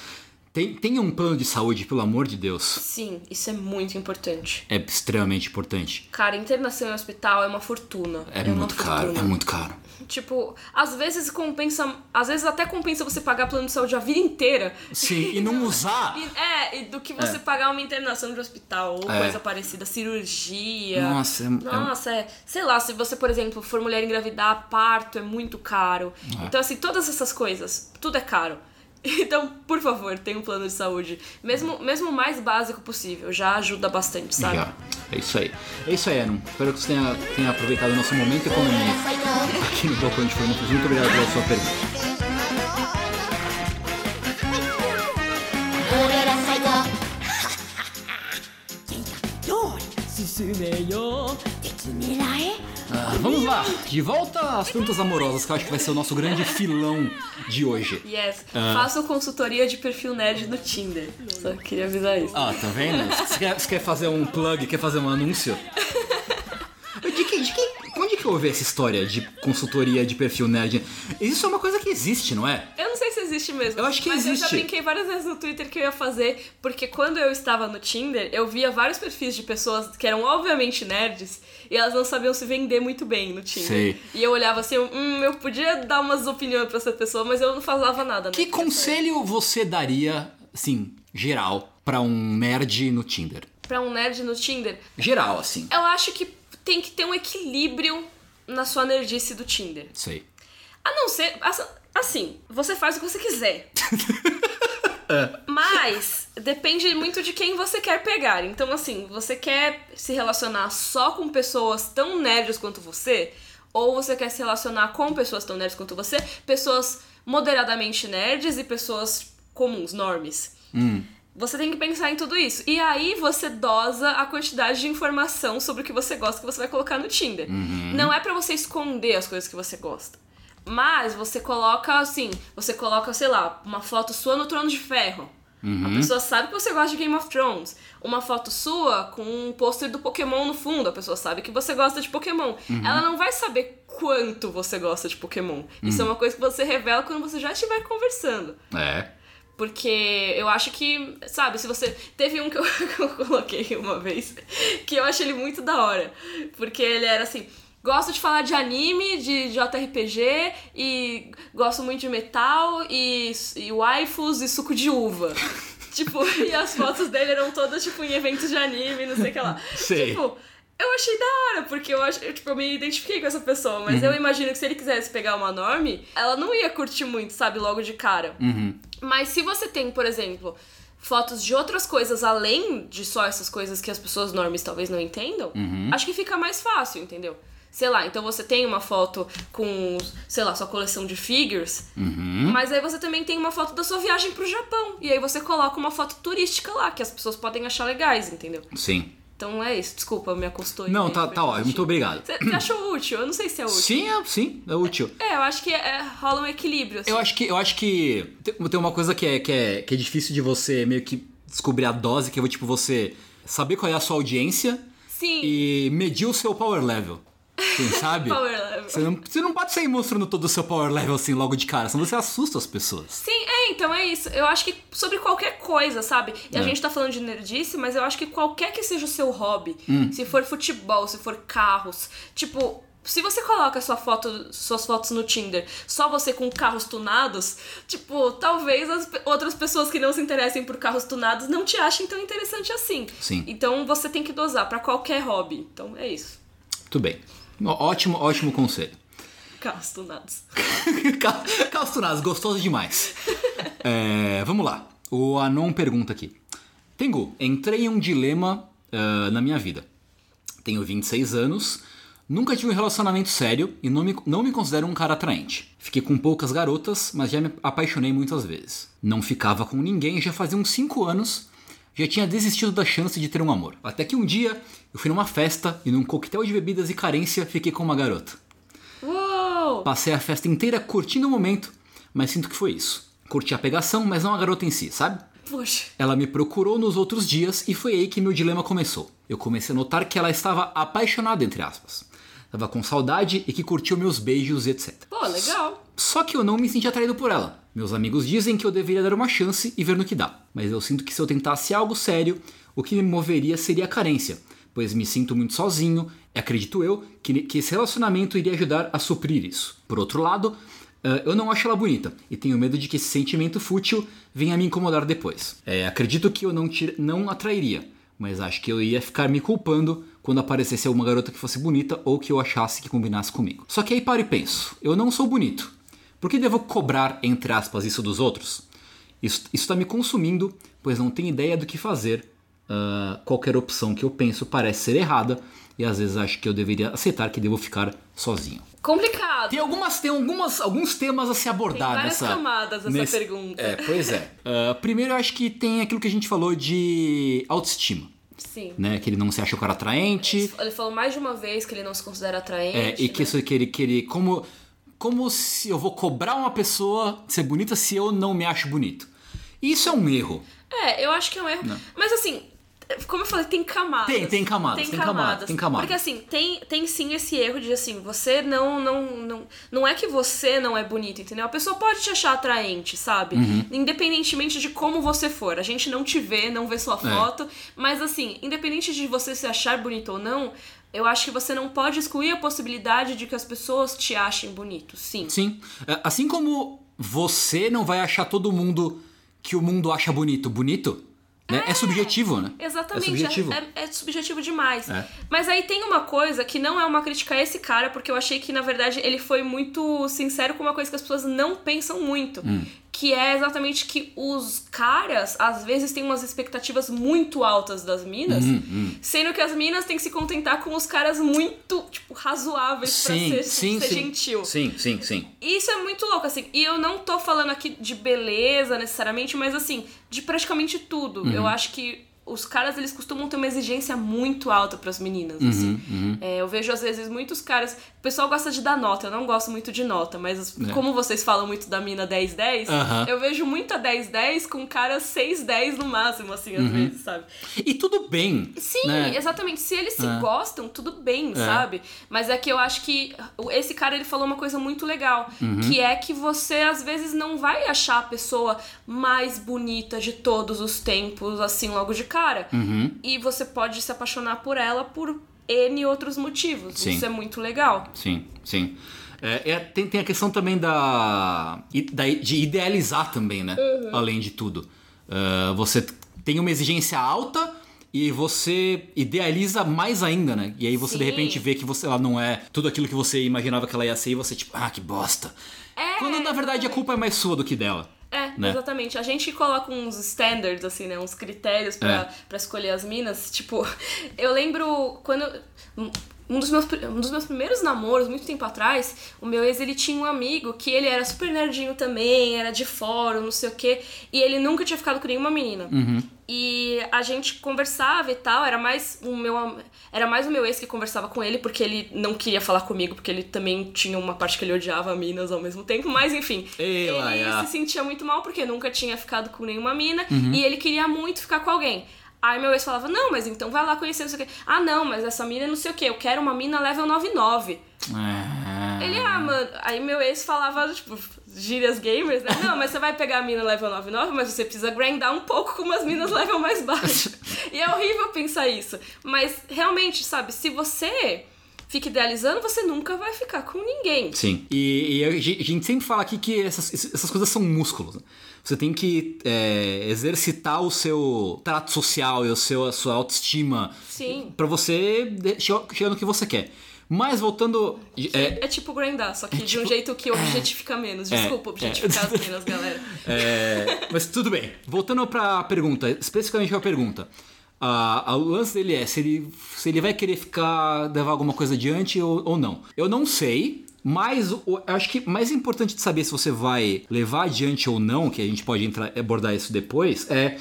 Tem, tenha um plano de saúde, pelo amor de Deus. Sim, isso é muito importante. É extremamente importante. Cara, internação em hospital é uma fortuna. É, uma muito caro, fortuna. é muito caro. Tipo, às vezes compensa. Às vezes até compensa você pagar plano de saúde a vida inteira. Sim, e não usar. É, e do que você pagar uma internação de hospital ou É. coisa parecida, cirurgia. Nossa, é- Nossa, é. Sei lá, se você, por exemplo, for mulher engravidar, parto é muito caro. É. Então, assim, todas essas coisas, tudo é caro. Então, por favor, tenha um plano de saúde. Mesmo, mesmo o mais básico possível, já ajuda bastante, sabe? Já. É isso aí. É isso aí, Aaron. Espero que você tenha, tenha aproveitado o nosso momento economia aqui no Balcão de Formatos. Muito obrigado pela sua pergunta. Ah, vamos lá, de volta às frutas amorosas, que eu acho que vai ser o nosso grande filão de hoje. Yes, ah. faço consultoria de perfil nerd no Tinder. Só queria avisar isso. Ah, tá vendo? Você quer, você quer fazer um plug, quer fazer um anúncio? De quem? de quem? Que eu ouvi essa história de consultoria de perfil nerd? Isso é uma coisa que existe, não é? Eu não sei se existe mesmo. Eu acho que mas eu já existe. brinquei várias vezes no Twitter que eu ia fazer, porque quando eu estava no Tinder, eu via vários perfis de pessoas que eram obviamente nerds e elas não sabiam se vender muito bem no Tinder. Sei. E eu olhava assim, hum, eu podia dar umas opiniões pra essa pessoa, mas eu não falava nada. né? Que conselho você daria, assim, geral, pra um nerd no Tinder? Pra um nerd no Tinder, Geral, assim. eu acho que tem que ter um equilíbrio na sua nerdice do Tinder. Sei. A não ser. Assim, você faz o que você quiser. Mas depende muito de quem você quer pegar. Então, assim, você quer se relacionar só com pessoas tão nerds quanto você? Ou você quer se relacionar com pessoas tão nerds quanto você? Pessoas moderadamente nerds e pessoas comuns, normes. Você tem que pensar em tudo isso. E aí você dosa a quantidade de informação sobre o que você gosta que você vai colocar no Tinder. Não é pra você esconder as coisas que você gosta. Mas você coloca assim, você coloca, sei lá, uma foto sua no Trono de Ferro. A pessoa sabe que você gosta de Game of Thrones. Uma foto sua com um pôster do Pokémon no fundo. A pessoa sabe que você gosta de Pokémon. Ela não vai saber quanto você gosta de Pokémon. Isso é uma coisa que você revela quando você já estiver conversando. É. Porque eu acho que, sabe, se você. Teve um que eu, que eu coloquei uma vez, que eu achei ele muito da hora. Porque ele era assim. Gosto de falar de anime, de JRPG, e gosto muito de metal, e, e waifus e suco de uva. tipo, e as fotos dele eram todas, tipo, em eventos de anime, não sei o que lá. Sei. Tipo, Eu achei da hora, porque eu, acho, eu, tipo, eu me identifiquei com essa pessoa, mas eu imagino que se ele quisesse pegar uma norme, ela não ia curtir muito, sabe, logo de cara. Mas se você tem, por exemplo, fotos de outras coisas além de só essas coisas que as pessoas normes talvez não entendam, acho que fica mais fácil, entendeu? Sei lá, então você tem uma foto com, sei lá, sua coleção de figures, mas aí você também tem uma foto da sua viagem pro Japão. E aí você coloca uma foto turística lá, que as pessoas podem achar legais, entendeu? Sim. Então é isso, desculpa, me acostou. Não, tá, tá ótimo, muito obrigado. Você achou útil? Eu não sei se é útil. Sim, é, sim, é útil. É, eu acho que é- rola um equilíbrio. Assim. Eu acho que, eu acho que tem tem uma coisa que é, que, é, que é difícil de você meio que descobrir a dose, que é tipo você saber qual é a sua audiência Sim. e medir o seu power level. Sim, sabe? Power level. Você não, você não pode sair mostrando todo o seu power level assim logo de cara, senão você assusta as pessoas. Sim, é, então é isso. Eu acho que sobre qualquer coisa, sabe? E a É. gente tá falando de nerdice, mas eu acho que qualquer que seja o seu hobby, Hum. se for futebol, se for carros, tipo. Se você coloca sua foto, suas fotos no Tinder, só você com carros tunados, tipo, talvez as outras pessoas que não se interessem por carros tunados não te achem tão interessante assim. Sim. Então você tem que dosar pra qualquer hobby. Então é isso. Tudo bem. Ótimo, ótimo conselho. Carros tunados. Cal- Calçunados, gostoso demais. É, vamos lá. O Anon pergunta aqui. Tengu, entrei em um dilema ah, na minha vida. Tenho 26 anos, nunca tive um relacionamento sério e não me, não me considero um cara atraente. Fiquei com poucas garotas, mas já me apaixonei muitas vezes. Não ficava com ninguém já fazia uns 5 anos, já tinha desistido da chance de ter um amor. Até que um dia eu fui numa festa e num coquetel de bebidas e carência fiquei com uma garota. Uou! Passei a festa inteira curtindo o momento, mas sinto que foi isso. Curti a pegação, mas não a garota em si, sabe? Poxa. Ela me procurou nos outros dias e foi aí que meu dilema começou. Eu comecei a notar que ela estava apaixonada, entre aspas. Tava com saudade e que curtiu meus beijos etc. Pô, legal. Só que eu não me senti atraído por ela. Meus amigos dizem que eu deveria dar uma chance e ver no que dá. Mas eu sinto que se eu tentasse algo sério, o que me moveria seria a carência, pois me sinto muito sozinho e acredito eu que, que esse relacionamento iria ajudar a suprir isso. Por outro lado, eh, eu não acho ela bonita e tenho medo de que esse sentimento fútil venha me incomodar depois. Eh, acredito que eu não, tir- não atrairia, mas acho que eu ia ficar me culpando quando aparecesse alguma garota que fosse bonita ou que eu achasse que combinasse comigo. Só que aí paro e penso, eu não sou bonito. Por que devo cobrar, entre aspas, isso dos outros? Isso está me consumindo, pois não tenho ideia do que fazer. Ah, qualquer opção que eu penso parece ser errada e às vezes acho que eu deveria aceitar que devo ficar sozinho. Complicado. Tem algumas, tem algumas, alguns temas a se abordar Tem várias nessa camadas essa pergunta. É, pois é. Ah, primeiro eu acho que tem aquilo que a gente falou de autoestima, Sim. né? Que ele não se acha o cara atraente. Ele falou mais de uma vez que ele não se considera atraente. É, e que né? isso que ele, que ele como, como se eu vou cobrar uma pessoa ser bonita se eu não me acho bonito. Isso é um erro. É, eu acho que é um erro. Mas assim, como eu falei, tem camadas. Tem, tem camadas, tem camadas, tem camadas. Porque assim, tem, tem sim esse erro de assim, você não, não, não. Não é que você não é bonito, entendeu? A pessoa pode te achar atraente, sabe? Uhum. Independentemente de como você for. A gente não te vê, não vê É. sua foto. Mas assim, independente de você se achar bonito ou não. Eu acho que você não pode excluir a possibilidade de que as pessoas te achem bonito, sim. Sim. É, Assim como você não vai achar todo mundo que o mundo acha bonito bonito, né? É, subjetivo, né? Exatamente, É subjetivo. É, é subjetivo demais. É. Mas aí tem uma coisa que não é uma crítica a esse cara, porque eu achei que, na verdade, ele foi muito sincero com uma coisa que as pessoas não pensam muito. Hum. Que é exatamente que os caras, às vezes, têm umas expectativas muito altas das minas, Hum, sendo que as minas têm que se contentar com os caras muito, tipo, razoáveis pra Sim, ser, sim, ser sim. gentil. Sim, sim, sim. Isso é muito louco, assim. E eu não tô falando aqui de beleza necessariamente, mas assim, de praticamente tudo. Uhum. Eu acho que os caras, eles costumam ter uma exigência muito alta pras meninas, Uhum, assim. É, eu vejo, às vezes, muitos caras... O pessoal gosta de dar nota, eu não gosto muito de nota, mas como vocês falam muito da mina 10-10, É. Aham. eu vejo muita 10-10 com caras 6-10 no máximo, assim, às vezes, sabe? E tudo bem. Sim, né? exatamente. Se eles se É. gostam, tudo bem, sabe? Mas é que eu acho que esse cara ele falou uma coisa muito legal, Uhum. que é que você às vezes não vai achar a pessoa mais bonita de todos os tempos assim logo de cara. Uhum. E você pode se apaixonar por ela por N outros motivos. Sim. Isso é muito legal. Sim, sim. É, é, tem, tem a questão também da, da- de idealizar também, né? Uhum. Além de tudo. Ah, você tem uma exigência alta e você idealiza mais ainda, né? E aí você de Sim. repente vê que você, ela não é tudo aquilo que você imaginava que ela ia ser e você, tipo, ah, que bosta. É, Quando na verdade a culpa é mais sua do que dela. É, né? exatamente. A gente coloca uns standards, assim, né? Uns critérios pra, É. pra escolher as minas. Tipo, eu lembro quando. Um dos, meus, um dos meus primeiros namoros, muito tempo atrás, o meu ex, ele tinha um amigo que ele era super nerdinho também, era de fórum, não sei o quê, e ele nunca tinha ficado com nenhuma menina. E a gente conversava e tal, era mais o meu era mais o meu ex que conversava com ele, porque ele não queria falar comigo, porque ele também tinha uma parte que ele odiava minas ao mesmo tempo, mas enfim. Ei, ele Laia. se sentia muito mal porque nunca tinha ficado com nenhuma mina Uhum. e ele queria muito ficar com alguém. Aí meu ex falava, não, mas então vai lá conhecer, não sei o quê. Ah, não, mas essa mina é não sei o quê, eu quero uma mina level 99. É. Ele, ah, mano. Aí meu ex falava, tipo, gírias gamers, né? Não, mas você vai pegar a mina level 99, mas você precisa grindar um pouco com umas minas level mais baixas. e é horrível pensar isso. Mas realmente, sabe, se você fica idealizando, você nunca vai ficar com ninguém. Sim. E, e a gen- a gente sempre fala aqui que essas, essas coisas são músculos. né? Você tem que é, exercitar o seu trato social e o seu, a sua autoestima Sim. pra você de- che- chegar no que você quer. Mas voltando. É, É tipo grindar, só que de tipo- um jeito que objetifica menos. Desculpa, é. objetificar as minas, galera. É, mas tudo bem. Voltando pra pergunta, especificamente pra pergunta. A, a- o lance dele é se ele, se ele vai querer ficar, levar alguma coisa adiante ou, ou não. Eu não sei, mas o- eu acho que mais importante de saber se você vai levar adiante ou não, que a gente pode entrar, abordar isso depois, é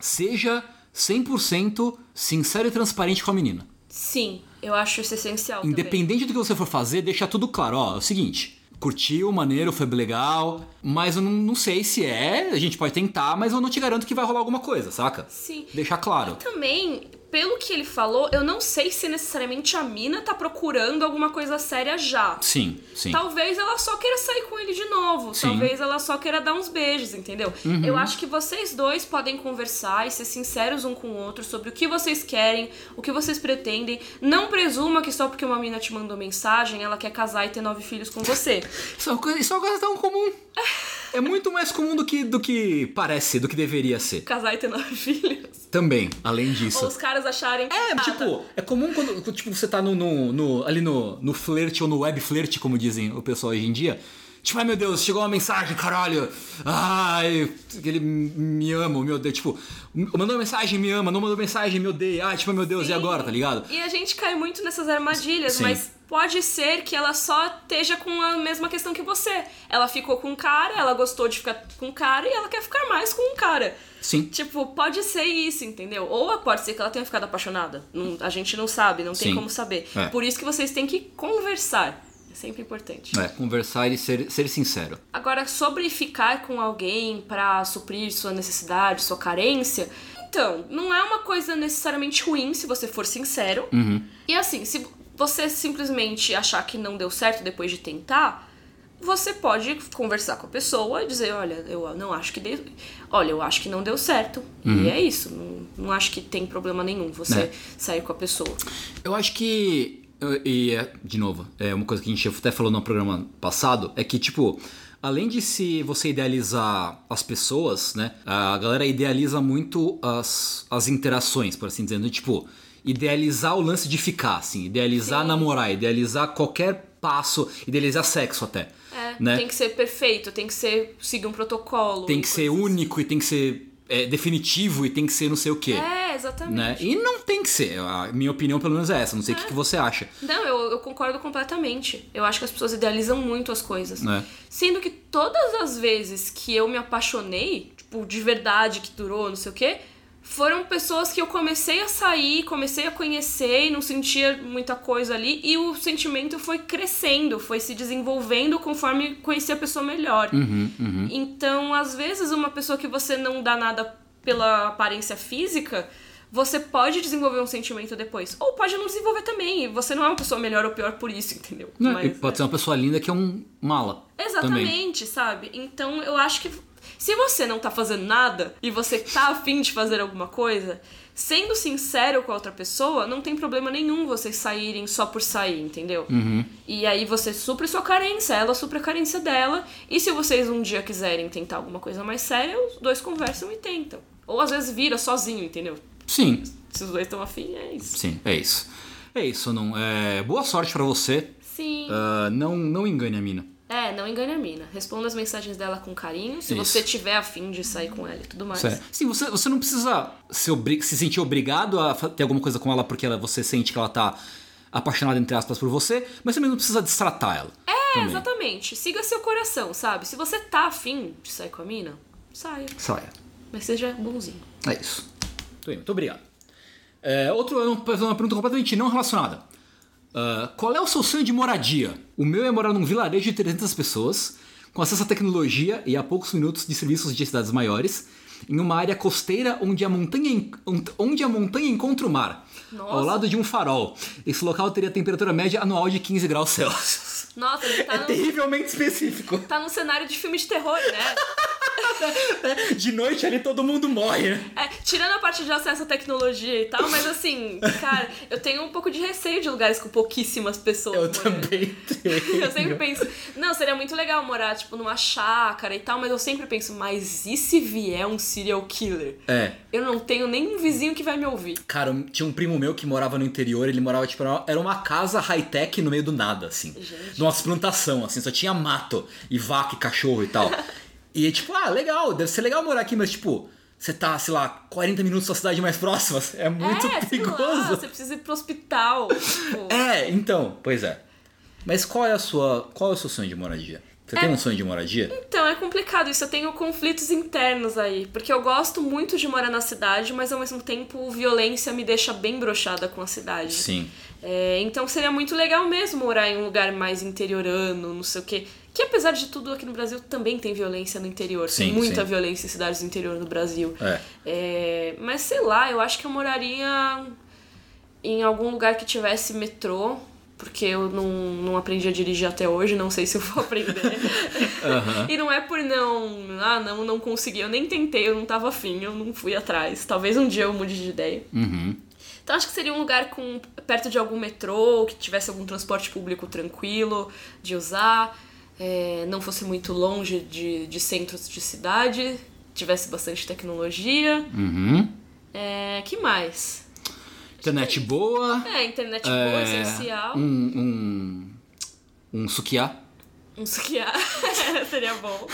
seja 100% sincero e transparente com a menina. Sim, eu acho isso essencial também. Independente do que você for fazer, deixa tudo claro. Ó, é o seguinte. Curtiu, maneiro, foi legal, mas eu não, não sei se é, a gente pode tentar, mas eu não te garanto que vai rolar alguma coisa, saca? Sim. Deixar claro. Também, pelo que ele falou, eu não sei se necessariamente a mina tá procurando alguma coisa séria já. Sim, sim. Talvez ela só queira sair com ele de novo. Sim. Uhum. Talvez ela só queira dar uns beijos, entendeu? Eu acho que vocês dois podem conversar e ser sinceros um com o outro sobre o que vocês querem, o que vocês pretendem. Não presuma que só porque uma mina te mandou mensagem, ela quer casar e ter nove filhos com você. Isso é uma coisa, isso é uma coisa tão comum. É muito mais comum do que, do que parece, do que deveria ser. casar e ter nove filhos. Também, além disso. Ou os caras acharem. É, Ah, tipo, é comum quando, tipo, você tá no, no- no- ali no, no flerte ou no web flerte, como dizem o pessoal hoje em dia. Tipo, ai meu Deus, chegou uma mensagem, caralho. Ai, ele me ama, meu Deus. Tipo, mandou mensagem, me ama, não mandou mensagem, me odeia. Ai, tipo, meu Deus, e agora, tá ligado? E a gente cai muito nessas armadilhas, Sim. mas pode ser que ela só esteja com a mesma questão que você. Ela ficou com um cara, ela gostou de ficar com um cara e ela quer ficar mais com um cara. Sim. Tipo, pode ser isso, entendeu? Ou pode ser que ela tenha ficado apaixonada. Não- a gente não sabe, não tem Sim. como saber. É. Por isso que vocês têm que conversar. É sempre importante. É, conversar e ser, ser sincero. Agora, sobre ficar com alguém pra suprir sua necessidade, sua carência, então, não é uma coisa necessariamente ruim se você for sincero. E assim, se você simplesmente achar que não deu certo depois de tentar, você pode conversar com a pessoa e dizer, olha, eu não acho que deu. Olha, eu acho que não deu certo. E é isso. Não, não acho que tem problema nenhum você É. sair com a pessoa. Eu acho que. E, é, de novo, é uma coisa que a gente até falou no programa passado: é que, tipo, além de se você idealizar as pessoas, né? A galera idealiza muito as, as interações, por assim dizer. né, Tipo, idealizar o lance de ficar, assim, idealizar Sim. namorar, idealizar qualquer passo, idealizar sexo até. É, né? tem que ser perfeito, tem que ser seguir um protocolo. Tem que ser assim. único e tem que ser é, definitivo e tem que ser não sei o quê. É, exatamente. Né? E não tem que ser. A minha opinião, pelo menos, é essa. Não sei o que, que você acha. Não, eu, eu concordo completamente. Eu acho que as pessoas idealizam muito as coisas. Né? Sendo que todas as vezes que eu me apaixonei, tipo, de verdade, que durou, não sei o quê, foram pessoas que eu comecei a sair, comecei a conhecer e não sentia muita coisa ali. E o sentimento foi crescendo, foi se desenvolvendo conforme conhecia a pessoa melhor. Então, às vezes, uma pessoa que você não dá nada pela aparência física, você pode desenvolver um sentimento depois. Ou pode não desenvolver também. Você não é uma pessoa melhor ou pior por isso, entendeu? Né? Mas, pode é. ser uma pessoa linda que é um mala. Também. Exatamente, sabe? Então eu acho que se você não tá fazendo nada e você tá afim de fazer alguma coisa, sendo sincero com a outra pessoa, não tem problema nenhum vocês saírem só por sair, entendeu? Uhum. E aí você supre sua carência, ela supre a carência dela. E se vocês um dia quiserem tentar alguma coisa mais séria, os dois conversam e tentam. Ou às vezes vira sozinho, entendeu? Sim, Se os dois estão afim, é isso. sim, é isso. É isso, não. É, boa sorte pra você. Sim. Ah, não, não engane a mina. É, não engane a mina. Responda as mensagens dela com carinho. Se Isso. você tiver afim de sair com ela e tudo mais. Certo. Sim, você, você não precisa se, obri- se sentir obrigado a ter alguma coisa com ela porque ela, você sente que ela tá apaixonada, entre aspas, por você, mas também não precisa destratar ela. É, também. exatamente. Siga seu coração, sabe? Se você tá afim de sair com a mina, saia. Saia. Mas seja bonzinho. É isso. Muito bem, muito obrigado. É, outro, uma pergunta completamente não relacionada. Ah, qual é o seu sonho de moradia? O meu é morar num vilarejo de 300 pessoas, com acesso à tecnologia e a poucos minutos de serviços de cidades maiores, em uma área costeira onde a montanha, onde a montanha encontra o mar, Nossa. ao lado de um farol. Esse local teria temperatura média anual de 15 graus Celsius. Nossa, ele tá, É no, terrivelmente específico. tá num cenário de filme de terror, né? De noite ali todo mundo morre. né? É, tirando a parte de acesso à tecnologia e tal, mas assim, cara, eu tenho um pouco de receio de lugares com pouquíssimas pessoas. Eu morando. também tenho. Eu sempre penso, não, seria muito legal morar, tipo, numa chácara e tal, mas eu sempre penso, mas e se vier um serial killer? É. Eu não tenho nem um vizinho que vai me ouvir. Cara, tinha um primo meu que morava no interior, ele morava, tipo, era uma- casa high-tech no meio do nada, assim. Gente. Numa plantação, assim, só tinha mato e vaca e cachorro e tal. e tipo, ah, legal, deve ser legal morar aqui, mas tipo, você tá, sei lá, 40 minutos da cidade mais próxima, é muito é, sei lá, perigoso. você precisa ir pro hospital. tipo. É, então, pois é. Mas qual é a sua. Qual é o seu sonho de moradia? Você tem um sonho de moradia? Então, é complicado isso. Eu tenho conflitos internos aí. Porque eu gosto muito de morar na cidade, mas ao mesmo tempo violência me deixa bem brochada com a cidade. Sim. É, então seria muito legal mesmo morar em um lugar mais interiorano, não sei o quê. Que apesar de tudo, aqui no Brasil também tem violência no interior. Sim, tem muita sim. violência em cidades do interior no Brasil. É. É, mas sei lá, eu acho que eu moraria em algum lugar que tivesse metrô. Porque eu não, não aprendi a dirigir até hoje, não sei se eu vou aprender. E não é por não, ah, não, não consegui. Eu nem tentei, eu não tava afim, eu não fui atrás. Talvez um dia eu mude de ideia. Uhum. Então acho que seria um lugar com perto de algum metrô, que tivesse algum transporte público tranquilo de usar, é, não fosse muito longe de, de centros de cidade, tivesse bastante tecnologia. Uhum. É, que mais? Internet boa. É, internet boa, é, essencial. Um. Um, um sukiá. Um sukiá seria bom.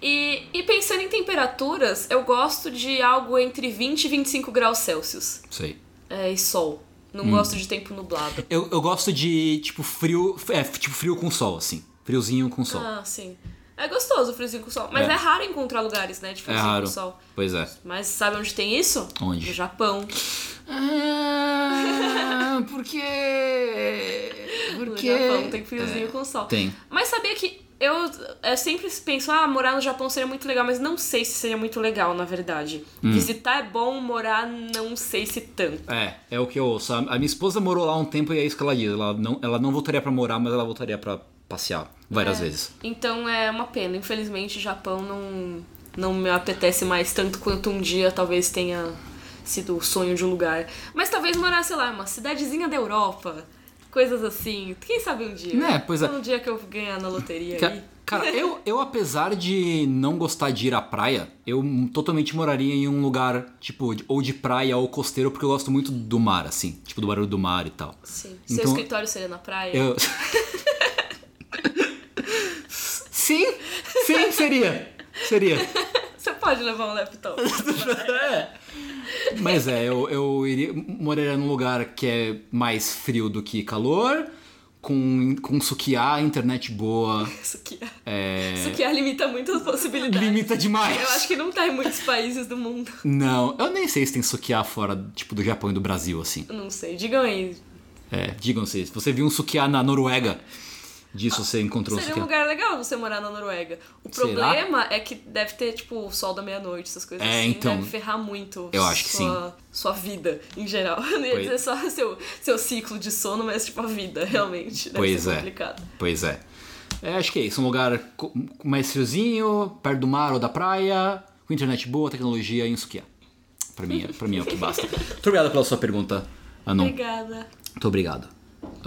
E, e pensando em temperaturas, eu gosto de algo entre 20 e 25 graus Celsius. Sei. É, e sol. Não Hum. gosto de tempo nublado. Eu, eu gosto de, tipo, frio. É, tipo, frio com sol, assim. Friozinho com sol. Ah, sim. É gostoso o friozinho com sol. Mas é, É. raro encontrar lugares, né, de é friozinho raro. com sol. Pois é. Mas sabe onde tem isso? Onde? No Japão. Ah, por quê? Por No quê? Japão tem friozinho com sol. É, Tem. Mas sabia que eu, eu sempre penso, ah, morar no Japão seria muito legal, mas não sei se seria muito legal, na verdade. Hum. Visitar é bom, morar não sei se tanto. É, é o que eu ouço. A minha esposa morou lá um tempo e é isso que ela diz. Ela não, ela não voltaria pra morar, mas ela voltaria pra passear várias É. vezes. Então é uma pena. Infelizmente, o Japão não, não me apetece mais tanto quanto um dia talvez tenha sido o sonho de um lugar. Mas talvez morar, sei lá, uma cidadezinha da Europa. Coisas assim. Quem sabe um dia? É, pois é. Um dia que eu ganhar na loteria aí. Ca- Cara, eu, eu apesar de não gostar de ir à praia, eu totalmente moraria em um lugar, tipo, ou de praia ou costeiro, porque eu gosto muito do mar, assim. Tipo, do barulho do mar e tal. Sim. Seu Então- escritório seria na praia? Eu... sim, sim, seria. Seria. Você pode levar um laptop. É. Mas é, eu, eu iria, moraria num lugar que é mais frio do que calor, com, com sukiá, internet boa. Aqui, É... aqui limita muito as possibilidades. Limita demais. Eu acho que não tá em muitos países do mundo. Não, eu nem sei se tem sukiá fora, tipo, do Japão e do Brasil, assim. Não sei. Digam aí. É, digam se se você viu um sukiá na Noruega, disso você encontrou Seria um lugar legal você morar na Noruega. O Será? problema é que deve ter, tipo, o sol da meia-noite, essas coisas É, assim. então. Deve ferrar muito Eu acho que sua, sua vida, em geral. Não ia dizer só seu, seu ciclo de sono, mas, tipo, a vida, realmente. Deve Pois ser é. complicado. Pois é. É, acho que é isso. Um lugar mais friozinho, perto do mar ou da praia, com internet boa, tecnologia e um sukiá. Pra mim, é- pra mim é o que basta. Muito obrigado pela sua pergunta, Anon. Obrigada. Muito obrigado.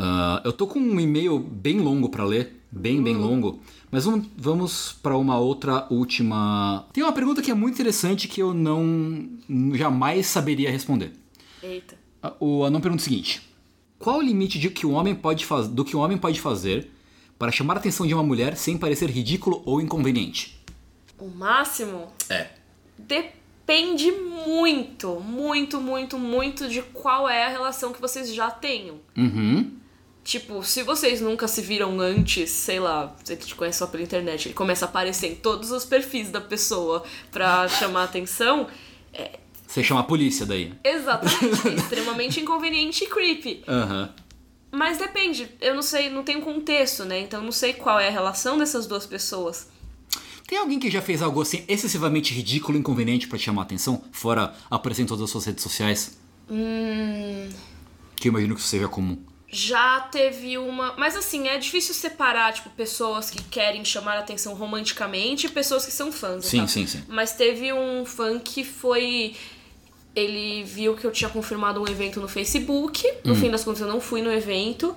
Ah, eu tô com um e-mail bem longo pra ler, bem, bem longo, mas vamos, vamos para uma outra última. Tem uma pergunta que é muito interessante que eu não jamais saberia responder. Eita. Ah, O anão pergunta o seguinte: Qual o limite de que o homem pode faz... do que o homem pode fazer para chamar a atenção de uma mulher sem parecer ridículo ou inconveniente? O máximo É. depende muito, muito, muito, muito de qual é a relação que vocês já tenham. Uhum. Tipo, se vocês nunca se viram antes, sei lá, você que te conhece só pela internet, ele começa a aparecer em todos os perfis da pessoa pra chamar atenção, Você chama a polícia daí. exatamente, é extremamente inconveniente e creepy. Aham. Mas depende, eu não sei, não tenho contexto, né? Então eu não sei qual é a relação dessas duas pessoas. Tem alguém que já fez algo assim excessivamente ridículo e inconveniente pra te chamar a atenção? Fora aparecer em todas as suas redes sociais? Hum. Que eu imagino que isso seja comum. Já teve uma. Mas assim, é difícil separar, tipo, pessoas que querem chamar a atenção romanticamente e pessoas que são fãs. Sim, tal. sim, sim. Mas teve um fã que foi. Ele viu que eu tinha confirmado um evento no Facebook. Hum. No fim das contas, eu não fui no evento.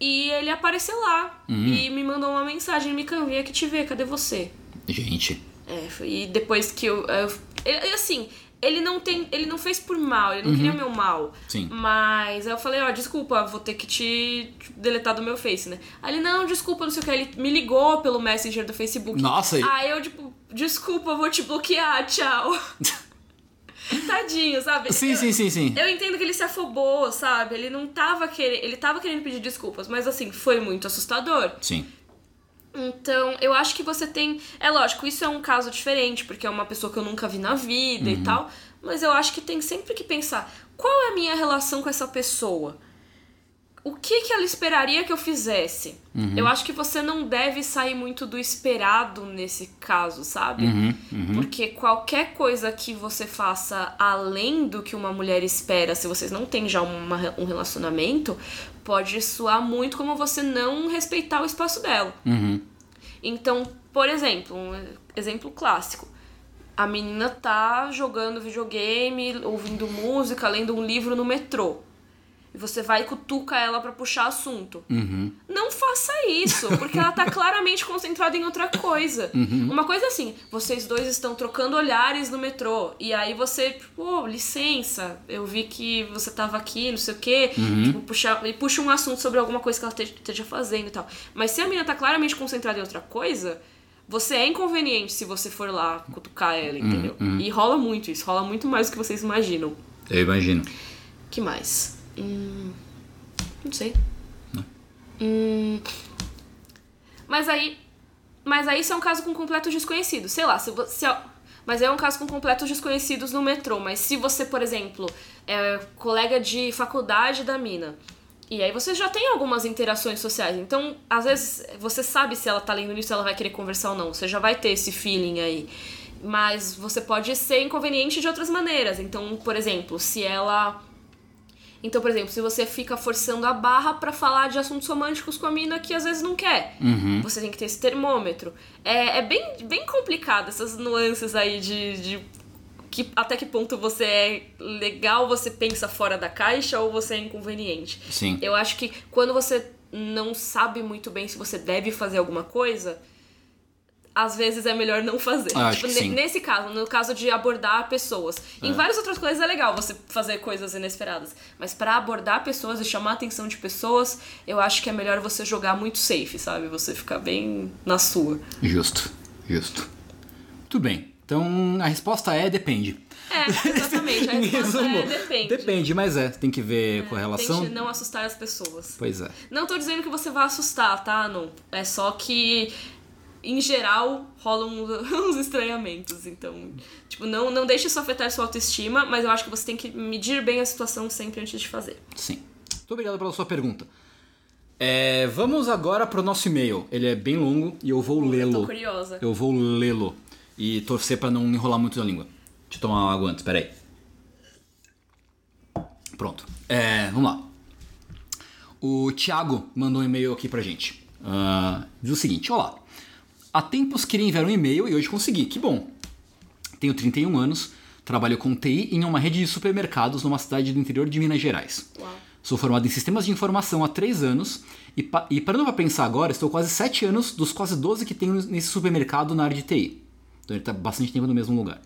E ele apareceu lá. Hum. E me mandou uma mensagem: Mikan, vim aqui te ver, cadê você? Gente. É, foi- e depois que eu. eu assim, ele não tem. Ele não fez por mal, ele não queria meu mal. Uhum. Sim. Mas aí eu falei, ó, desculpa, vou ter que te deletar do meu Face, né? Aí ele, não, desculpa, não sei o que. Ele me ligou pelo Messenger do Facebook. Nossa, Aí eu, tipo, desculpa, vou te bloquear, tchau. Tadinho, sabe? Sim, Eu- sim, sim, sim. Eu entendo que ele se afobou, sabe? Ele não tava querendo. Ele tava querendo pedir desculpas, mas assim, foi muito assustador. Sim. Então, eu acho que você tem. É lógico, isso é um caso diferente, porque é uma pessoa que eu nunca vi na vida e tal. Mas eu acho que tem sempre que pensar: qual é a minha relação com essa pessoa? O que, que ela esperaria que eu fizesse? Eu acho que você não deve sair muito do esperado nesse caso, sabe? Porque qualquer coisa que você faça além do que uma mulher espera, se vocês não têm já uma- um relacionamento, pode soar muito como você não respeitar o espaço dela. Então, por exemplo, um exemplo clássico. A menina tá jogando videogame, ouvindo música, lendo um livro no metrô. E você vai e cutuca ela pra puxar assunto. Não faça isso, porque ela tá claramente concentrada em outra coisa. Uma coisa assim, vocês dois estão trocando olhares no metrô. E aí você, pô, licença, eu vi que você tava aqui, não sei o quê. Tipo, puxa, e puxa um assunto sobre alguma coisa que ela te- esteja fazendo e tal. Mas se a menina tá claramente concentrada em outra coisa, você é inconveniente se você for lá cutucar ela, entendeu? E rola muito isso, rola muito mais do que vocês imaginam. Eu imagino. que mais? Hum, não sei. Hum, mas aí. Mas aí isso é um caso com completos desconhecidos. Sei lá, se você. Mas é um caso com completos desconhecidos no metrô. Mas se você, por exemplo, é colega de faculdade da mina. E aí você já tem algumas interações sociais. Então, às vezes, você sabe se ela tá lendo isso, ela vai querer conversar ou não. Você já vai ter esse feeling aí. Mas você pode ser inconveniente de outras maneiras. Então, por exemplo, se ela então, por exemplo, se você fica forçando a barra pra falar de assuntos românticos com a mina que às vezes não quer, você tem que ter esse termômetro. É, é bem, bem complicado essas nuances aí de, de que, até que ponto você é legal, você pensa fora da caixa ou você é inconveniente. Sim. Eu acho que quando você não sabe muito bem se você deve fazer alguma coisa, às vezes é melhor não fazer. Ah, Tipo, que nesse caso, no caso de abordar pessoas. Em várias outras coisas é legal você fazer coisas inesperadas. Mas pra abordar pessoas e chamar a atenção de pessoas, eu acho que é melhor você jogar muito safe, sabe? Você ficar bem na sua. Justo. Justo. Tudo bem. Então a resposta é depende. É, exatamente. A resposta é depende. Depende, mas é. Tem que ver com a relação. Tente não assustar as pessoas. Pois é. Não tô dizendo que você vai assustar, tá? Não. É só que, em geral, rolam uns estranhamentos. Então, tipo, não, não deixe isso afetar sua autoestima, mas eu acho que você tem que medir bem a situação sempre antes de fazer. Sim. Muito obrigado pela sua pergunta. É, vamos agora pro nosso e-mail. Ele é bem longo e eu vou Tô lê-lo. curiosa. Eu vou lê-lo e torcer pra não enrolar muito na língua. Deixa eu tomar uma água antes, peraí. Pronto. É, vamos lá. O Thiago mandou um e-mail aqui pra gente. Ah, diz o seguinte: Olá. Há tempos queria enviar um e-mail e hoje consegui. Que bom. Tenho 31 anos, trabalho com TI em uma rede de supermercados numa cidade do interior de Minas Gerais. Uau. Sou formado em sistemas de informação há 3 anos e, e parando pra pensar agora, estou quase 7 anos dos quase 12 que tenho nesse supermercado na área de TI. Então ele está bastante tempo no mesmo lugar.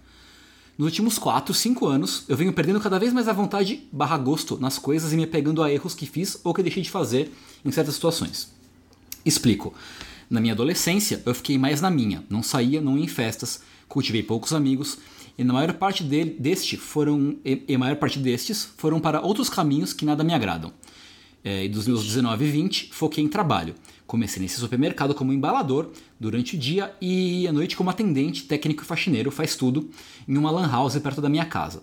Nos últimos 4, 5 anos, eu venho perdendo cada vez mais a vontade barra gosto nas coisas e me pegando a erros que fiz ou que deixei de fazer em certas situações. Explico. Na minha adolescência, eu fiquei mais na minha, não saía, não ia em festas, cultivei poucos amigos, e na maior parte dele, deste foram e, e maior parte destes foram para outros caminhos que nada me agradam. É, e dos meus 19 e 20, foquei em trabalho. Comecei nesse supermercado como embalador durante o dia e à noite como atendente, técnico e faxineiro, faz tudo, em uma lan house perto da minha casa.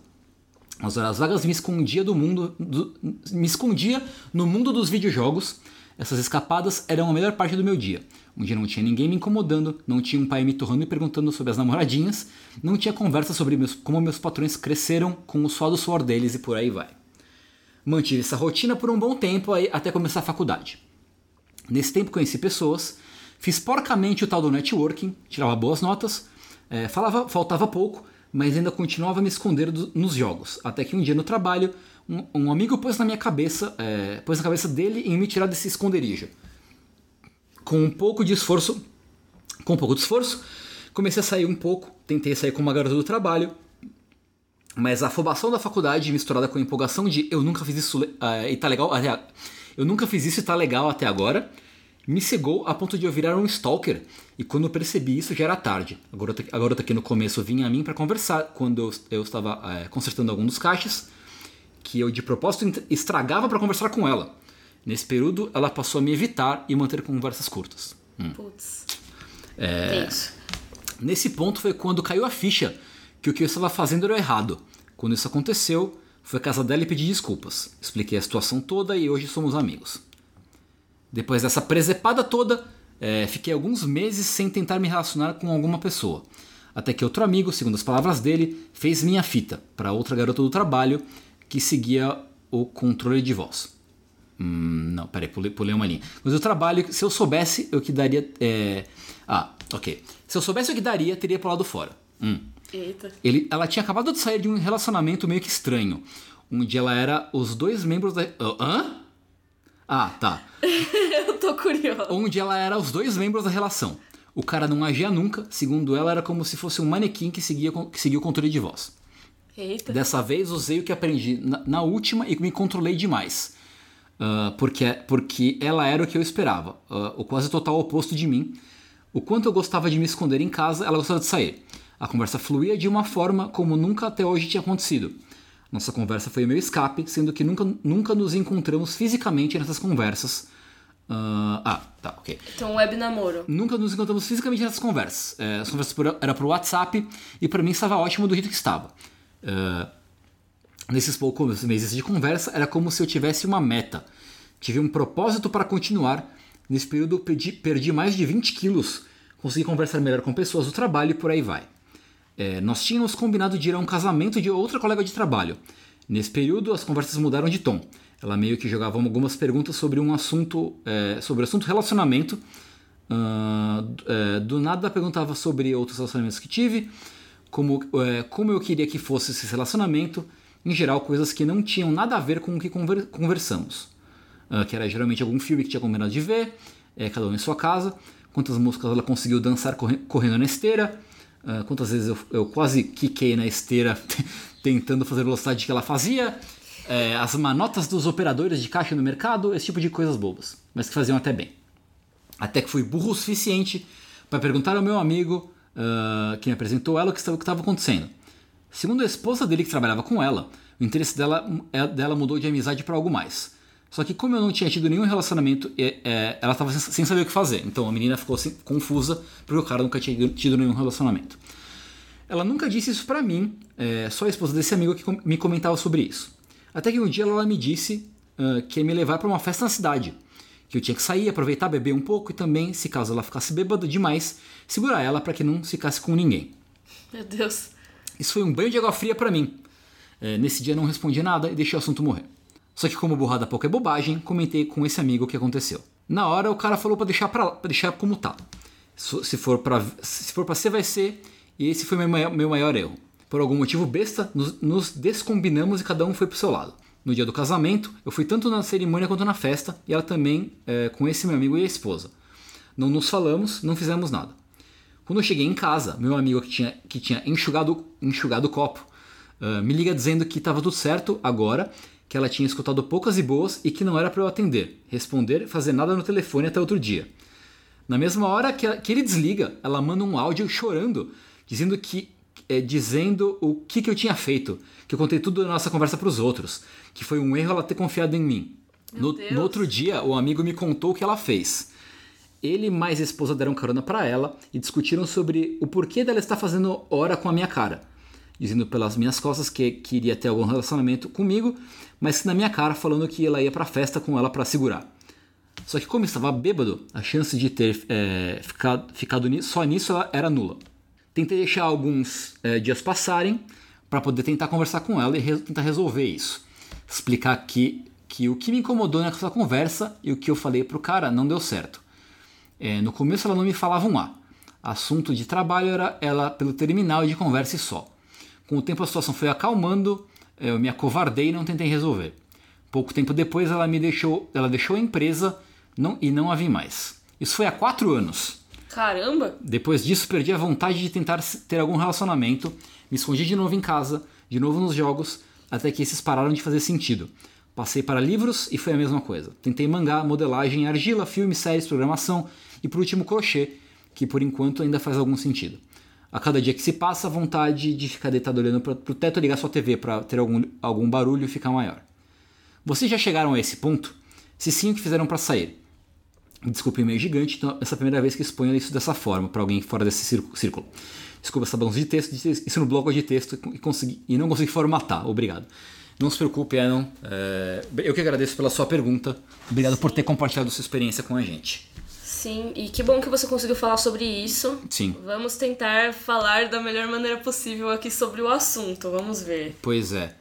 Nas horas vagas me escondia do mundo, do- me escondia no mundo dos videojogos. Essas escapadas eram a melhor parte do meu dia. Dia não tinha ninguém me incomodando, não tinha um pai me torrando e perguntando sobre as namoradinhas, não tinha conversa sobre meus- como meus patrões cresceram com o suor do suor deles e por aí vai. Mantive essa rotina por um bom tempo aí, até começar a faculdade. Nesse tempo conheci pessoas, fiz porcamente o tal do networking, tirava boas notas, eh, falava, faltava pouco, mas ainda continuava me esconder do- nos jogos. Até que um dia no trabalho, um, um amigo pôs na minha cabeça, eh, pôs na cabeça dele em me tirar desse esconderijo. Com um pouco de esforço, com um pouco de esforço, comecei a sair um pouco, tentei sair com uma garota do trabalho, mas a afobação da faculdade misturada com a empolgação de eu nunca fiz isso ah, e tá legal até a- eu nunca fiz isso e tá legal até agora me cegou a ponto de eu virar um stalker e quando percebi isso já era tarde. A garota, a garota que no começo vinha a mim para conversar quando eu, eu estava eh, consertando algum dos caixas que eu de propósito estragava para conversar com ela. Nesse período ela passou a me evitar e manter conversas curtas. Putz. É. Nesse ponto foi quando caiu a ficha que o que eu estava fazendo era errado. Quando isso aconteceu, fui à casa dela e pedi desculpas. Expliquei a situação toda e hoje somos amigos. Depois dessa presepada toda, eh, fiquei alguns meses sem tentar me relacionar com alguma pessoa. Até que outro amigo, segundo as palavras dele, fez minha fita para outra garota do trabalho que seguia o controle de voz. Hum, não, peraí, pulei, pulei uma linha. Mas o trabalho, se eu soubesse, eu que daria. é, Ah, ok. Se eu soubesse o que daria, teria pulado fora. Hum. Eita. Ele, ela tinha acabado de sair de um relacionamento meio que estranho. Onde ela era os dois membros da. Hã? Ah, tá. Eu tô curiosa. Onde ela era os dois membros da relação. O cara não agia nunca, segundo ela, era como se fosse um manequim que seguia, que seguia o controle de voz. Eita. Dessa vez usei o que aprendi na, na última e me controlei demais. Ah, porque, porque ela era o que eu esperava, ah, o quase total oposto de mim. O quanto eu gostava de me esconder em casa, ela gostava de sair. A conversa fluía de uma forma como nunca até hoje tinha acontecido. Nossa conversa foi o meu escape, sendo que nunca, nunca nos encontramos fisicamente nessas conversas. Ah, ah, tá, ok. Então, web namoro. Nunca nos encontramos fisicamente nessas conversas. É, as conversas por, era por WhatsApp e para mim estava ótimo do jeito que estava. É, nesses poucos meses de conversa, era como se eu tivesse uma meta. Tive um propósito para continuar. Nesse período, perdi, perdi mais de 20 quilos. Consegui conversar melhor com pessoas do trabalho e por aí vai. É, nós tínhamos combinado de ir a um casamento de outra colega de trabalho. Nesse período, as conversas mudaram de tom. Ela meio que jogava algumas perguntas sobre um assunto, é, sobre o assunto relacionamento. D- é, do nada perguntava sobre outros relacionamentos que tive, como, é, como eu queria que fosse esse relacionamento, em geral coisas que não tinham nada a ver com o que conver- conversamos. Ah, que era geralmente algum filme que tinha combinado de ver, é, cada um em sua casa, quantas músicas ela conseguiu dançar corre- correndo na esteira, ah, quantas vezes eu, eu quase quiquei na esteira tentando fazer a velocidade que ela fazia, é, as manotas dos operadores de caixa no mercado, esse tipo de coisas bobas, mas que faziam até bem. Até que fui burro o suficiente para perguntar ao meu amigo ah, que me apresentou ela o que estava acontecendo. Segundo a esposa dele que trabalhava com ela, o interesse dela, é- dela mudou de amizade para algo mais. Só que como eu não tinha tido nenhum relacionamento, é, é, ela estava sem, saber o que fazer. Então a menina ficou assim, confusa porque o cara nunca tinha tido- nenhum relacionamento. Ela nunca disse isso pra mim, só a esposa desse amigo que me comentava sobre isso. Até que um dia ela me disse ah, que ia me levar pra uma festa na cidade. Que eu tinha que sair, aproveitar, beber um pouco e também, se caso ela ficasse bêbada demais, segurar ela para que não ficasse com ninguém. Meu Deus. Isso foi um banho de água fria pra mim. É, nesse dia não respondi nada e deixei o assunto morrer. Só que como burrada pouco é bobagem, comentei com esse amigo o que aconteceu. Na hora o cara falou pra deixar para deixar como tá. Se for pra se for para ser vai ser, e esse foi meu maior, meu maior erro. Por algum motivo besta, nos, nos descombinamos e cada um foi pro seu lado. No dia do casamento, eu fui tanto na cerimônia quanto na festa, e ela também é, com esse meu amigo e a esposa. Não nos falamos, não fizemos nada. Quando eu cheguei em casa, meu amigo que tinha, que tinha enxugado, enxugado o copo ah, me liga dizendo que estava tudo certo agora, que ela tinha escutado poucas e boas e que não era para eu atender, responder, fazer nada no telefone até outro dia. Na mesma hora que, que ele desliga, ela manda um áudio chorando, dizendo que é, dizendo o que, que eu tinha feito, que eu contei tudo da nossa conversa para os outros, que foi um erro ela ter confiado em mim. No, no outro dia, o amigo me contou o que ela fez. Ele mais a esposa deram carona para ela e discutiram sobre o porquê dela estar fazendo hora com a minha cara, dizendo pelas minhas costas que queria ter algum relacionamento comigo, mas na minha cara falando que ela ia pra festa com ela para segurar. Só que como estava bêbado, a chance de ter é, ficado, ficado só nisso era nula. Tentei deixar alguns é, dias passarem para poder tentar conversar com ela e re- tentar resolver isso. Explicar que, que o que me incomodou nessa conversa e o que eu falei pro cara não deu certo. É, no começo ela não me falava um A. Assunto de trabalho era ela pelo terminal e de conversa e só. Com o tempo a situação foi acalmando, eu me acovardei e não tentei resolver. Pouco tempo depois ela me deixou, ela deixou a empresa não, e não a vi mais. Isso foi há quatro anos. Caramba! Depois disso, perdi a vontade de tentar ter algum relacionamento, me escondi de novo em casa, de novo nos jogos, até que esses pararam de fazer sentido. Passei para livros e foi a mesma coisa. Tentei mangá, modelagem, argila, filmes, séries, programação e por último crochê, que por enquanto ainda faz algum sentido. A cada dia que se passa, a vontade de ficar deitado olhando para o teto ligar sua TV para ter algum, algum barulho ficar maior. Vocês já chegaram a esse ponto? Se sim, o que fizeram para sair? Desculpe o e-mail gigante, então essa é a primeira vez que exponho isso dessa forma para alguém fora desse círculo-. Desculpa essa bagunça de texto, disse isso no bloco de texto e, consegui, e não consegui formatar. Obrigado. Não se preocupe, Anon. É, eu que agradeço pela sua pergunta. Obrigado por ter compartilhado sua experiência com a gente. Sim, e que bom que você conseguiu falar sobre isso. Sim. Vamos tentar falar da melhor maneira possível aqui sobre o assunto. Vamos ver. Pois é.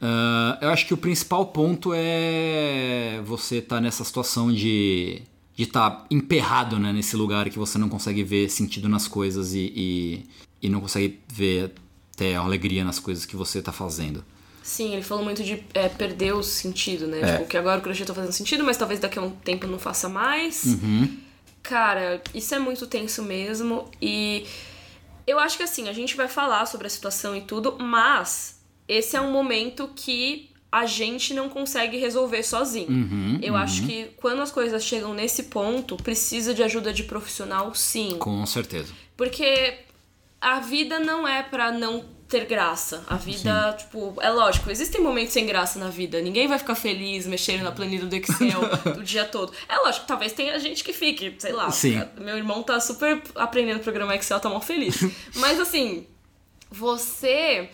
Ah, eu acho que o principal ponto é você estar nessa situação de de estar emperrado né, nesse lugar que você não consegue ver sentido nas coisas e, e, e não consegue ver até alegria nas coisas que você está fazendo. Sim, ele falou muito de é, perder o sentido, né? É. Tipo, que agora o crochê tá fazendo sentido, mas talvez daqui a um tempo não faça mais. Uhum. Cara, isso é muito tenso mesmo. E eu acho que assim, a gente vai falar sobre a situação e tudo, mas esse é um momento que a gente não consegue resolver sozinho. Uhum, eu acho que quando as coisas chegam nesse ponto, precisa de ajuda de profissional, sim. Com certeza. Porque a vida não é pra não ter graça. A vida, tipo, é lógico, existem momentos sem graça na vida. Ninguém vai ficar feliz mexendo na planilha do Excel o dia todo. É lógico, talvez tenha gente que fique, sei lá. Sim. Meu irmão tá super aprendendo a programar Excel, tá mal feliz. Mas assim, você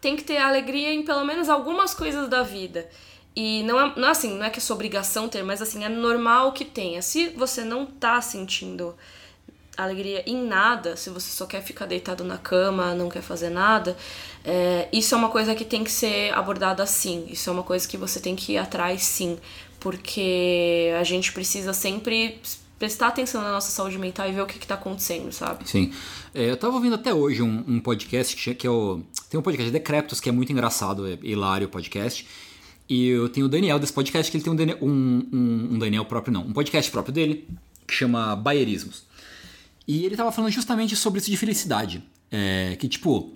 tem que ter alegria em pelo menos algumas coisas da vida. E não é, não é assim, não é que é sua obrigação ter, mas assim, é normal que tenha. Se você não tá sentindo alegria em nada, se você só quer ficar deitado na cama, não quer fazer nada, é, isso é uma coisa que tem que ser abordada sim. Isso é uma coisa que você tem que ir atrás sim. Porque a gente precisa sempre prestar atenção na nossa saúde mental e ver o que, que tá acontecendo, sabe? Sim. É, eu tava ouvindo até hoje um, um podcast que, que é o. Tem um podcast Decreptos que é muito engraçado, é hilário o podcast. E eu tenho o Daniel desse podcast, que ele tem um, Daniel- um, um- um Daniel próprio, não, um podcast próprio dele, que chama Baierismos. E ele tava falando justamente sobre isso de felicidade. É, que, tipo.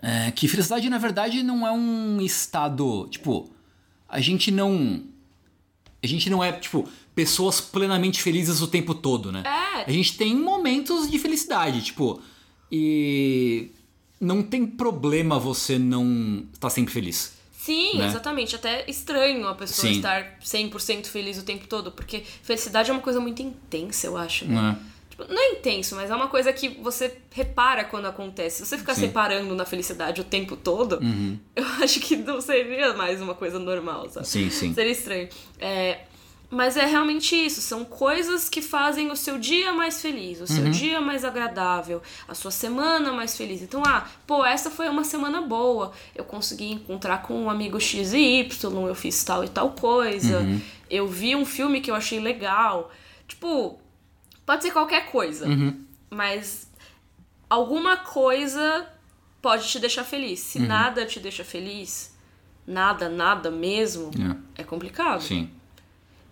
é, que felicidade, na verdade, não é um estado. Tipo, a gente não. A gente não é, tipo, pessoas plenamente felizes o tempo todo, né? É. A gente tem momentos de felicidade, tipo. E. Não tem problema você não estar sempre feliz. Sim, Né? exatamente. Até estranho a pessoa Sim. estar 100% feliz o tempo todo, porque felicidade é uma coisa muito intensa, eu acho, né? É? Tipo, não é intenso, mas é uma coisa que você repara quando acontece. Se você ficar Sim. Uhum. reparando na felicidade o tempo todo, eu acho que não seria mais uma coisa normal, sabe? Sim, sim. Seria estranho. É, mas é realmente isso. São coisas que fazem o seu dia mais feliz, o Uhum. seu dia mais agradável, a sua semana mais feliz. Então, ah, pô, essa foi uma semana boa. Eu consegui encontrar com um amigo X e Y, eu fiz tal e tal coisa. Uhum. Eu vi um filme que eu achei legal. Tipo, pode ser qualquer coisa. Uhum. Mas alguma coisa pode te deixar feliz. Se Uhum. nada te deixa feliz, nada, nada mesmo, é complicado. Sim.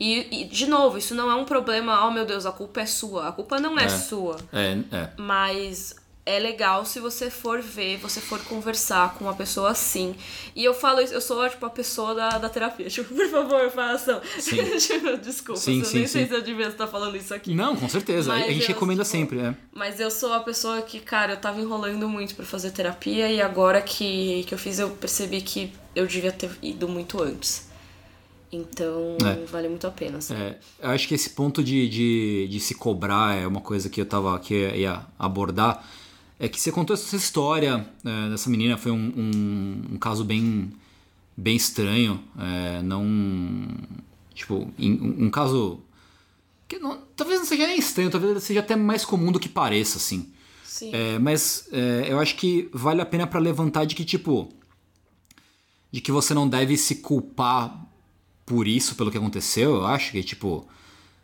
E, e, de novo, isso não é um problema, oh meu Deus, a culpa é sua. A culpa não é, É. sua. É, é. Mas é legal se você for ver, você for conversar com uma pessoa assim. E eu falo isso, eu sou tipo a pessoa da, da terapia. Tipo, por favor, façam. Tipo, desculpa, Sim, eu sim, nem sei sim. se eu devia estar falando isso aqui. Não, com certeza. Mas a gente eu, recomenda tipo, sempre, é. Mas eu sou a pessoa que, cara, eu tava enrolando muito pra fazer terapia e agora que, que eu fiz, eu percebi que eu devia ter ido muito antes. Então, É. vale muito a pena. assim. É, eu acho que esse ponto de, de, de se cobrar é uma coisa que eu tava que eu ia abordar. É que você contou essa história é, dessa menina, foi um, um, um caso bem, bem estranho. é, não. Tipo, em- um, um caso. que não- talvez não seja nem estranho, talvez seja até mais comum do que pareça, assim. Sim. É, mas é, eu acho que vale a pena pra levantar de que, tipo. De que você não deve se culpar por isso, pelo que aconteceu. Eu acho que, tipo.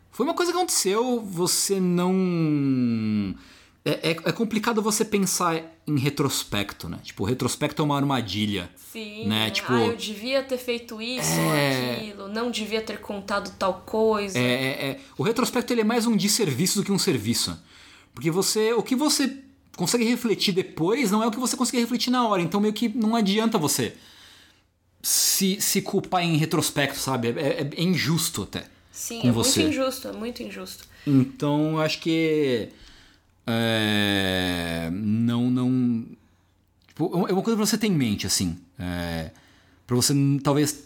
Foi uma coisa que aconteceu, você não. É, é, é complicado você pensar em retrospecto, né? Tipo, retrospecto é uma armadilha. Sim, né? né? Tipo- ah, eu devia ter feito isso ou É. aquilo, não devia ter contado tal coisa. É, é, é- o retrospecto ele é mais um desserviço do que um serviço. Porque você. O que você consegue refletir depois não é o que você consegue refletir na hora. Então meio que não adianta você se, se culpar em retrospecto, sabe? É, é- é injusto até. Sim, é você. muito injusto, é muito injusto. Então eu acho que. É, não, não. Tipo, é uma coisa pra você ter em mente, assim. É, pra você hum, talvez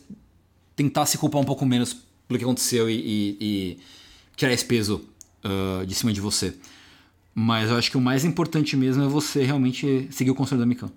tentar se culpar um pouco menos pelo que aconteceu e, e- e tirar esse peso ah, de cima de você. Mas eu acho que o mais importante mesmo é você realmente seguir o conselho da Mikan.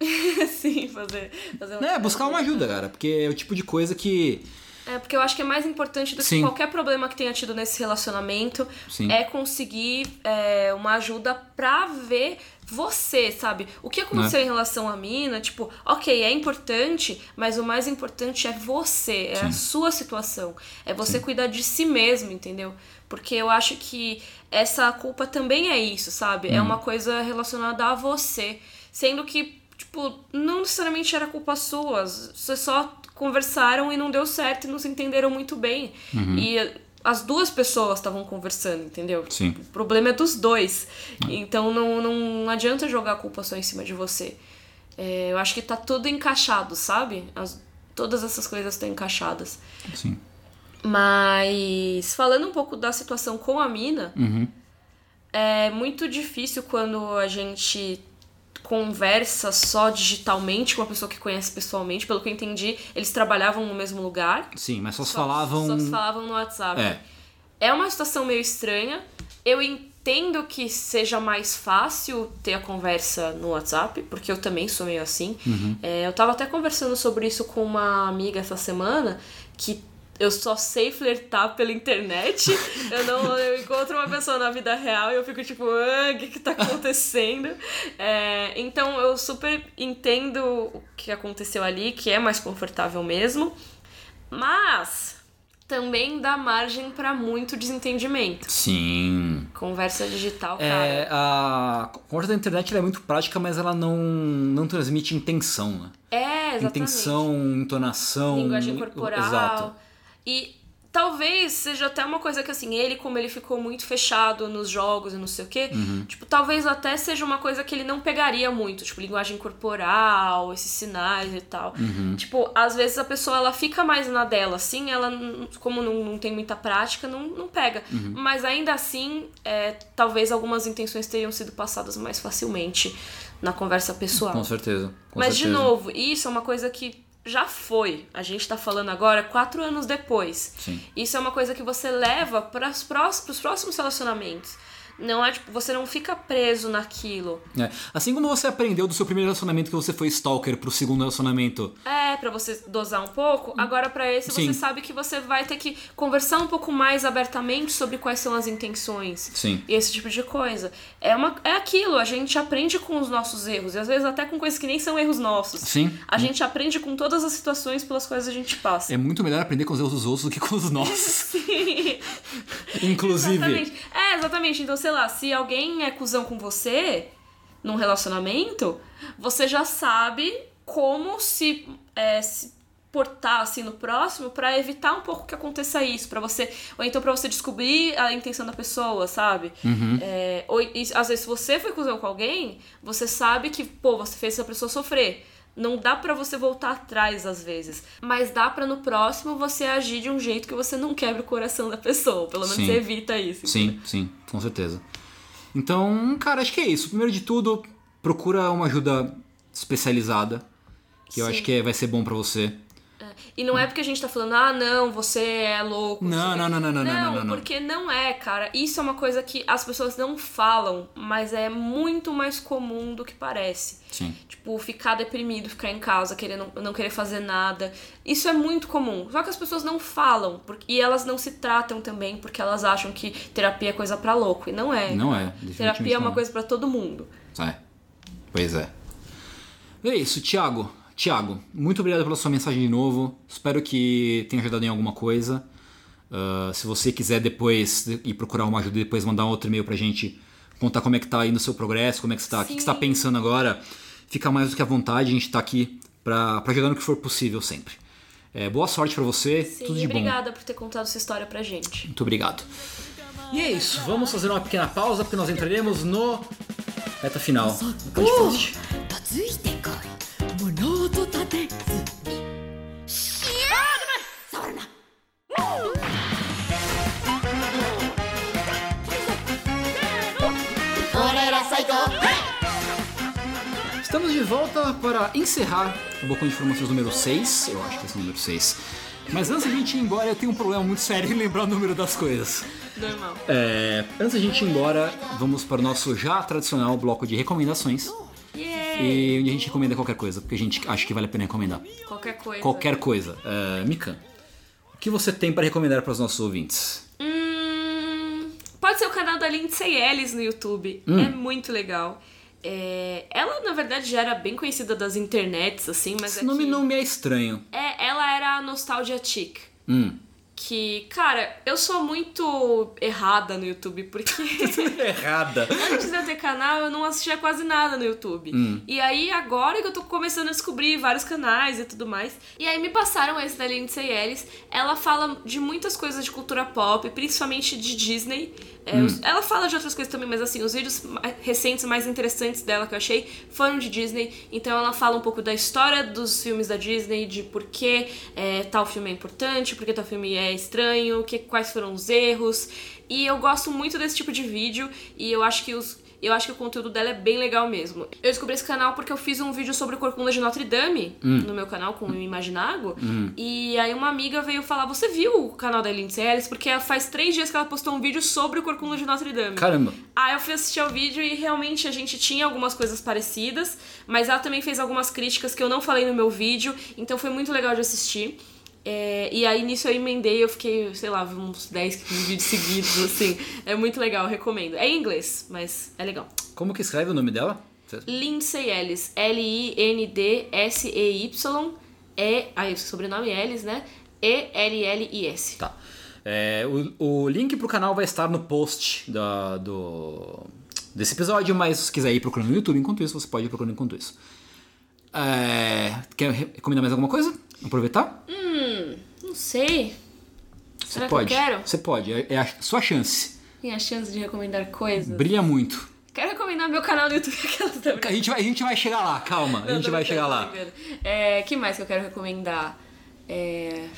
Sim, fazer, fazer uma É, buscar uma ajuda, cara, porque é o tipo de coisa que. É, porque eu acho que é mais importante do que Sim. qualquer problema que tenha tido nesse relacionamento Sim. é conseguir é, uma ajuda pra ver você, sabe? O que aconteceu Né? em relação à mina, tipo, ok, é importante, mas o mais importante é você, é a sua situação. É você cuidar de si mesmo, entendeu? Porque eu acho que essa culpa também é isso, sabe? Uhum. É uma coisa relacionada a você. Sendo que tipo, não necessariamente era culpa sua. Vocês só conversaram e não deu certo e não se entenderam muito bem. Uhum. E as duas pessoas estavam conversando, entendeu? Sim. O problema é dos dois. Então não, não adianta jogar a culpa só em cima de você. É, eu acho que tá tudo encaixado, sabe? As- todas essas coisas estão encaixadas. Sim. Mas falando um pouco da situação com a mina, Uhum. é muito difícil quando a gente conversa só digitalmente com uma pessoa que conhece pessoalmente. Pelo que eu entendi, eles trabalhavam no mesmo lugar. Sim, mas só se falavam. Só se falavam no WhatsApp. É. É uma situação meio estranha. Eu entendo que seja mais fácil ter a conversa no WhatsApp, porque eu também sou meio assim. Uhum. É, eu tava até conversando sobre isso com uma amiga essa semana, que eu só sei flertar pela internet. eu não eu encontro uma pessoa na vida real e eu fico tipo, "Ah, o que que tá acontecendo? É, então eu super entendo o que aconteceu ali, que é mais confortável mesmo. Mas também dá margem pra muito desentendimento. Sim. Conversa digital, cara. É, a conversa da internet é muito prática, mas ela não, não transmite intenção, né? É, exatamente. Intenção, entonação. linguagem corporal. Exato. E talvez seja até uma coisa que assim, ele, como ele ficou muito fechado nos jogos e não sei o quê, Uhum. tipo, talvez até seja uma coisa que ele não pegaria muito, tipo, linguagem corporal, esses sinais e tal. Uhum. Tipo, às vezes a pessoa ela fica mais na dela, assim, ela, como não, não tem muita prática, não, não pega. Uhum. Mas ainda assim, é, talvez algumas intenções teriam sido passadas mais facilmente na conversa pessoal. Com certeza. com Mas, de certeza. novo, isso é uma coisa que já foi. A gente tá falando agora quatro anos depois. Sim. Isso é uma coisa que você leva para os próximos relacionamentos. Não é tipo, você não fica preso naquilo. É. Assim como você aprendeu do seu primeiro relacionamento que você foi stalker pro segundo relacionamento. É, pra você dosar um pouco. Agora, pra esse, Sim. você sabe que você vai ter que conversar um pouco mais abertamente sobre quais são as intenções. Sim. E esse tipo de coisa. É, uma, é aquilo, a gente aprende com os nossos erros. E às vezes até com coisas que nem são erros nossos. Sim. A gente aprende com todas as situações pelas quais a gente passa. É muito melhor aprender com os erros dos outros do que com os nossos. Inclusive. Exatamente. É, exatamente. Então, sei lá, se alguém é cuzão com você num relacionamento, você já sabe como se, é, se portar assim no próximo pra evitar um pouco que aconteça isso, pra você ou então pra você descobrir a intenção da pessoa, sabe? É, ou e, às vezes se você foi cuzão com alguém, você sabe que pô, você fez essa pessoa sofrer. Não dá pra você voltar atrás às vezes, mas dá pra no próximo você agir de um jeito que você não quebre o coração da pessoa, pelo menos Sim. você evita isso. Sim, sim, com certeza. Então, cara, acho que é isso. Primeiro de tudo, procura uma ajuda especializada, que eu Sim. acho que é- vai ser bom pra você. E não é porque a gente tá falando, ah, não, você é louco. Não, não, não, não, não, não, não, não, não. porque não é, cara. Isso é uma coisa que as pessoas não falam, mas é muito mais comum do que parece. Sim. Tipo, ficar deprimido, ficar em casa, querendo não querer fazer nada. Isso é muito comum. Só que as pessoas não falam. porque- E elas não se tratam também porque elas acham que terapia é coisa pra louco. E não é. Não é, Terapia é uma não. coisa pra todo mundo. É. Pois é. É isso, Thiago. Thiago, muito obrigado pela sua mensagem de novo. Espero que tenha ajudado em alguma coisa. Ah, se você quiser depois ir procurar uma ajuda e depois mandar um outro e-mail pra gente contar como é que tá aí no seu progresso, como é que você tá, o que, que você tá pensando agora, fica mais do que à vontade, a gente tá aqui pra, pra ajudar no que for possível sempre. É, boa sorte pra você, Sim, tudo de bom. obrigada por ter contado essa história pra gente. Muito obrigado. E é isso, vamos fazer uma pequena pausa porque nós entraremos no reta final do podcast. つ Estamos de volta para encerrar o Bocão de Informações número 6. Eu acho que esse é o número 6. Mas antes da gente ir embora, eu tenho um problema muito sério em lembrar o número das coisas. Normal. É, antes da gente ir embora, vamos para o nosso já tradicional bloco de recomendações. Yeah! E onde a gente recomenda qualquer coisa, porque a gente acha que vale a pena recomendar. Qualquer coisa. Qualquer coisa. É, Mikan, que você tem para recomendar para os nossos ouvintes? Hum, pode ser o canal da Lindsay Ellis no YouTube. Hum. É muito legal. É, ela, na verdade, já era bem conhecida das internets, assim, mas Esse é nome que... não me é estranho. É, ela era a Nostalgia Chick. Hum. Que, cara, eu sou muito errada no YouTube, porque Errada. antes de eu ter canal, eu não assistia quase nada no YouTube. E aí, agora que eu tô começando a descobrir vários canais e tudo mais. E aí me passaram esse da Lindsay Ellis. Ela fala de muitas coisas de cultura pop, principalmente de Disney. É, os- ela fala de outras coisas também, mas assim, os vídeos recentes mais interessantes dela que eu achei foram de Disney. Então ela fala um pouco da história dos filmes da Disney, de por que é, tal filme é importante, por que tal filme é estranho, que, quais foram os erros. E eu gosto muito desse tipo de vídeo e eu acho que os. Eu acho que o conteúdo dela é bem legal mesmo. Eu descobri esse canal porque eu fiz um vídeo sobre o Corcunda de Notre Dame no meu canal com o Imaginago. E aí uma amiga veio falar: Você viu o canal da Lindsay Ellis? Porque faz três dias que ela postou um vídeo sobre o Corcunda de Notre Dame. Caramba. Aí eu fui assistir ao vídeo e realmente a gente tinha algumas coisas parecidas, mas ela também fez algumas críticas que eu não falei no meu vídeo, então foi muito legal de assistir. É, e aí nisso eu emendei, eu fiquei, sei lá, uns 10, 15 vídeos seguidos, assim. É muito legal, recomendo. É em inglês, mas é legal. Como que escreve o nome dela? Lindsay Ellis, L-I-N-D-S-E-Y, E, aí o sobrenome é Ellis, né? E-L-L-I-S. Tá. É, o, o link pro canal vai estar no post da, do, desse episódio, mas se quiser ir procurando no YouTube enquanto isso, você pode ir procurando enquanto isso. É, quer re- recomendar mais alguma coisa? Aproveitar? Não sei. Você Será pode. que eu quero? Você pode, é, é a sua chance. Tem a chance de recomendar coisas? Brilha muito. Quero recomendar meu canal no YouTube. A gente vai, a gente vai chegar lá, calma. A gente vai chegar lá. É, que mais que eu quero recomendar? É...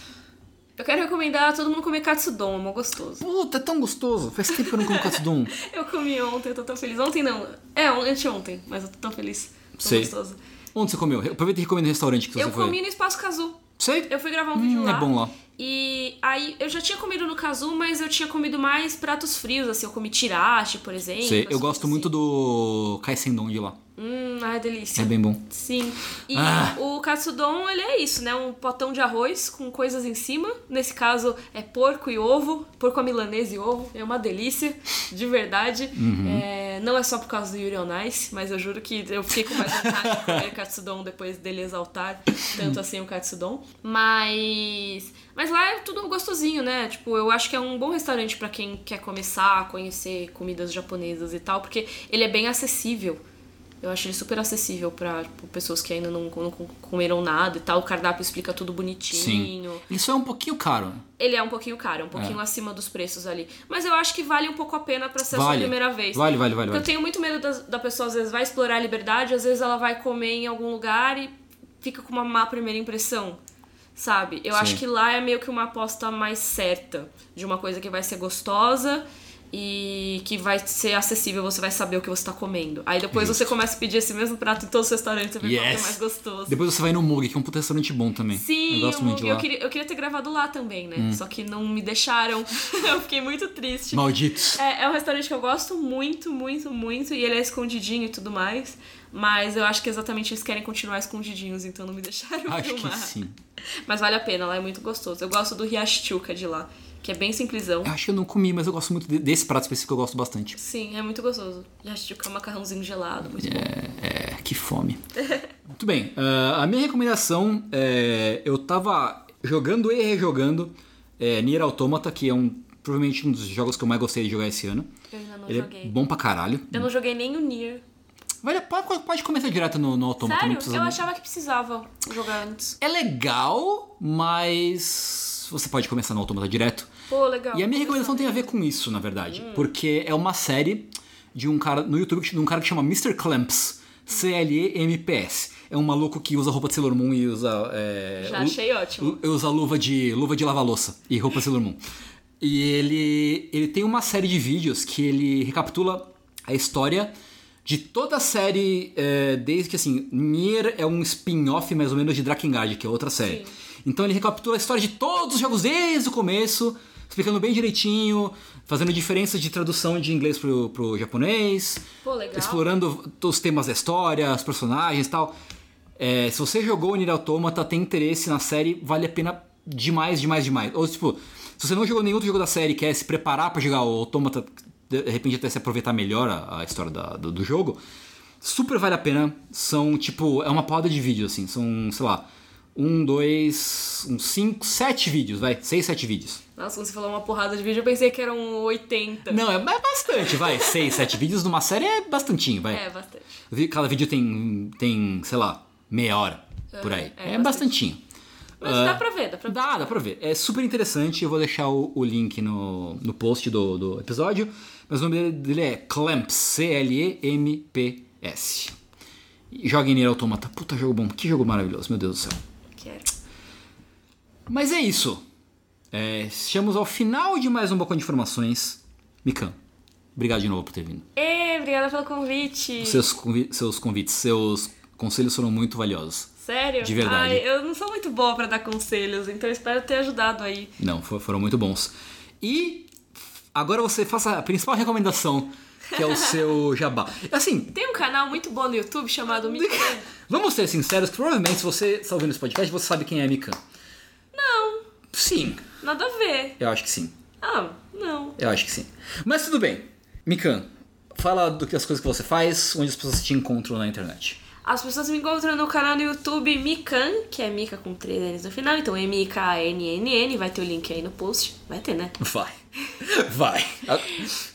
Eu quero recomendar todo mundo comer katsudon, é mó gostoso. Puta, é tão gostoso. Faz tempo que eu não como katsudon. Eu comi ontem, eu tô tão feliz. Ontem não. É, anteontem, mas eu tô tão feliz. Tão Sei. gostoso. Onde você comeu? Aproveita e recomenda o restaurante que você Eu foi. comi no Espaço Cazu. Sei? Eu fui gravar um vídeo Hum, lá. é bom lá. E aí, eu já tinha comido no Cazu, mas eu tinha comido mais pratos frios, assim. Eu comi tirashi, por exemplo. Sei. Eu gosto coisas muito assim. do kaisendon de lá. Hum, ai, delícia. É bem bom. Sim. E Ah. o katsudon, ele é isso, né? Um potão de arroz com coisas em cima. Nesse caso, é porco e ovo. Porco à milanesa e ovo. É uma delícia, de verdade. Uhum. É, não é só por causa do Yuri on Ice, mas eu juro que eu fiquei com mais vontade de comer katsudon depois dele exaltar tanto assim o katsudon. Mas... Mas lá é tudo gostosinho, né? Tipo, eu acho que é um bom restaurante pra quem quer começar a conhecer comidas japonesas e tal, porque ele é bem acessível. Eu acho ele super acessível pra tipo, pessoas que ainda não, não comeram nada e tal. O cardápio explica tudo bonitinho. Sim. Isso é um pouquinho caro. né? Ele é um pouquinho caro, é um pouquinho acima dos preços ali. Mas eu acho que vale um pouco a pena pra ser a sua Vale. primeira vez. Vale, vale, vale, Porque eu vale. tenho muito medo da, da pessoa, às vezes, vai explorar a liberdade, às vezes ela vai comer em algum lugar e fica com uma má primeira impressão. Sabe? Eu Sim. acho que lá é meio que uma aposta mais certa de uma coisa que vai ser gostosa e que vai ser acessível, você vai saber o que você tá comendo. Aí depois você começa a pedir esse mesmo prato em todos os restaurantes e ver qual que é Yes. mais gostoso. Depois você vai no Mug, que é um puta restaurante bom também. Sim, Eu gosto o muito lá. Hum. eu, queria, eu queria ter gravado lá também, né? Só que não me deixaram. eu fiquei muito triste. Malditos. É, é um restaurante que eu gosto muito, muito, muito. E ele é escondidinho e tudo mais. Mas eu acho que exatamente eles querem continuar escondidinhos, então não me deixaram Acho filmar. que sim. Mas vale a pena, lá é muito gostoso. Eu gosto do Riachuca de lá, que é bem simplesão. Eu acho que eu não comi, mas eu gosto muito de- desse prato específico, eu gosto bastante. Sim, é muito gostoso. Riachuca é um macarrãozinho gelado, muito bom. É, que fome. Muito bem, ah, a minha recomendação é. Eu tava jogando e rejogando é, Nier Automata, que é um. Provavelmente um dos jogos que eu mais gostei de jogar esse ano. Eu ainda não Ele joguei. é bom pra caralho. Eu não joguei nem o Nier. Vai, pode, pode começar direto no, no Automata. Sério? Eu achava que precisava jogar antes. É legal, mas. Você pode começar no Automata direto. Pô, legal. E a minha recomendação tem a ver com isso, na verdade. Porque é uma série de um cara no YouTube, de um cara que chama Mr. Clamps. C-L-E-M-P-S. É um maluco que usa roupa de Sailor Moon e usa. é, Já achei ótimo. Usa luva de, luva de lavar louça e roupa Sailor Moon. E ele, ele tem uma série de vídeos que ele recapitula a história de toda a série, é, desde que assim, Nier é um spin-off mais ou menos de Drakengard, que é outra série. Sim. Então ele recapitula a história de todos os jogos desde o começo, explicando bem direitinho, fazendo diferenças de tradução de inglês pro, pro japonês, Pô, legal. explorando os temas da história, os personagens e tal. É, se você jogou o Nier Automata, tem interesse na série, vale a pena demais, demais, demais. Ou tipo, se você não jogou nenhum outro jogo da série e quer se preparar pra jogar o Automata, de repente até se aproveitar melhor a, a história da- do, do jogo, super vale a pena. São, tipo, é uma porrada de vídeos, assim. São, sei lá, um, dois, uns cinco, sete vídeos, vai. Seis, sete vídeos. Nossa, quando você falou uma porrada de vídeo, eu pensei que eram 80. Não, é, é bastante, vai. Seis, sete vídeos numa série é bastantinho, vai. É, bastante. Cada vídeo tem, tem, sei lá, meia hora por aí. É, É, é bastantinho. Mas Ah, dá pra ver, dá pra ver. Dá, dá pra ver. É super interessante. Eu vou deixar o, o link no, no post do, do episódio. Mas o nome dele, é Clamps. C-L-E-M-P-S. Joga em Nier Automata. Puta jogo bom. Que jogo maravilhoso, meu Deus do céu. Mas é isso. É, chegamos ao final de mais um Bocão de Informações. Mikan, obrigado de novo por ter vindo. Ê, obrigada pelo convite. Seus, convi- seus convites, seus conselhos foram muito valiosos. Sério? De verdade. Ai, eu não sou muito boa pra dar conselhos, então espero ter ajudado aí. Não, fo- foram muito bons. E agora você faça a principal recomendação, que é o seu jabá. Assim, Tem um canal muito bom no YouTube chamado Mikan. vamos ser sinceros, provavelmente se você está ouvindo esse podcast, você sabe quem é Mikan. Não, Sim, nada a ver. eu acho que sim. Ah, não. Eu acho que sim. Mas tudo bem. Mikan, fala do que as coisas que você faz, onde as pessoas te encontram na internet. As pessoas me encontram no canal do YouTube Mikan, que é Mika com três N's no final, então M-I-K-N-N-N, vai ter o link aí no post. Vai ter, né? Vai. Vai.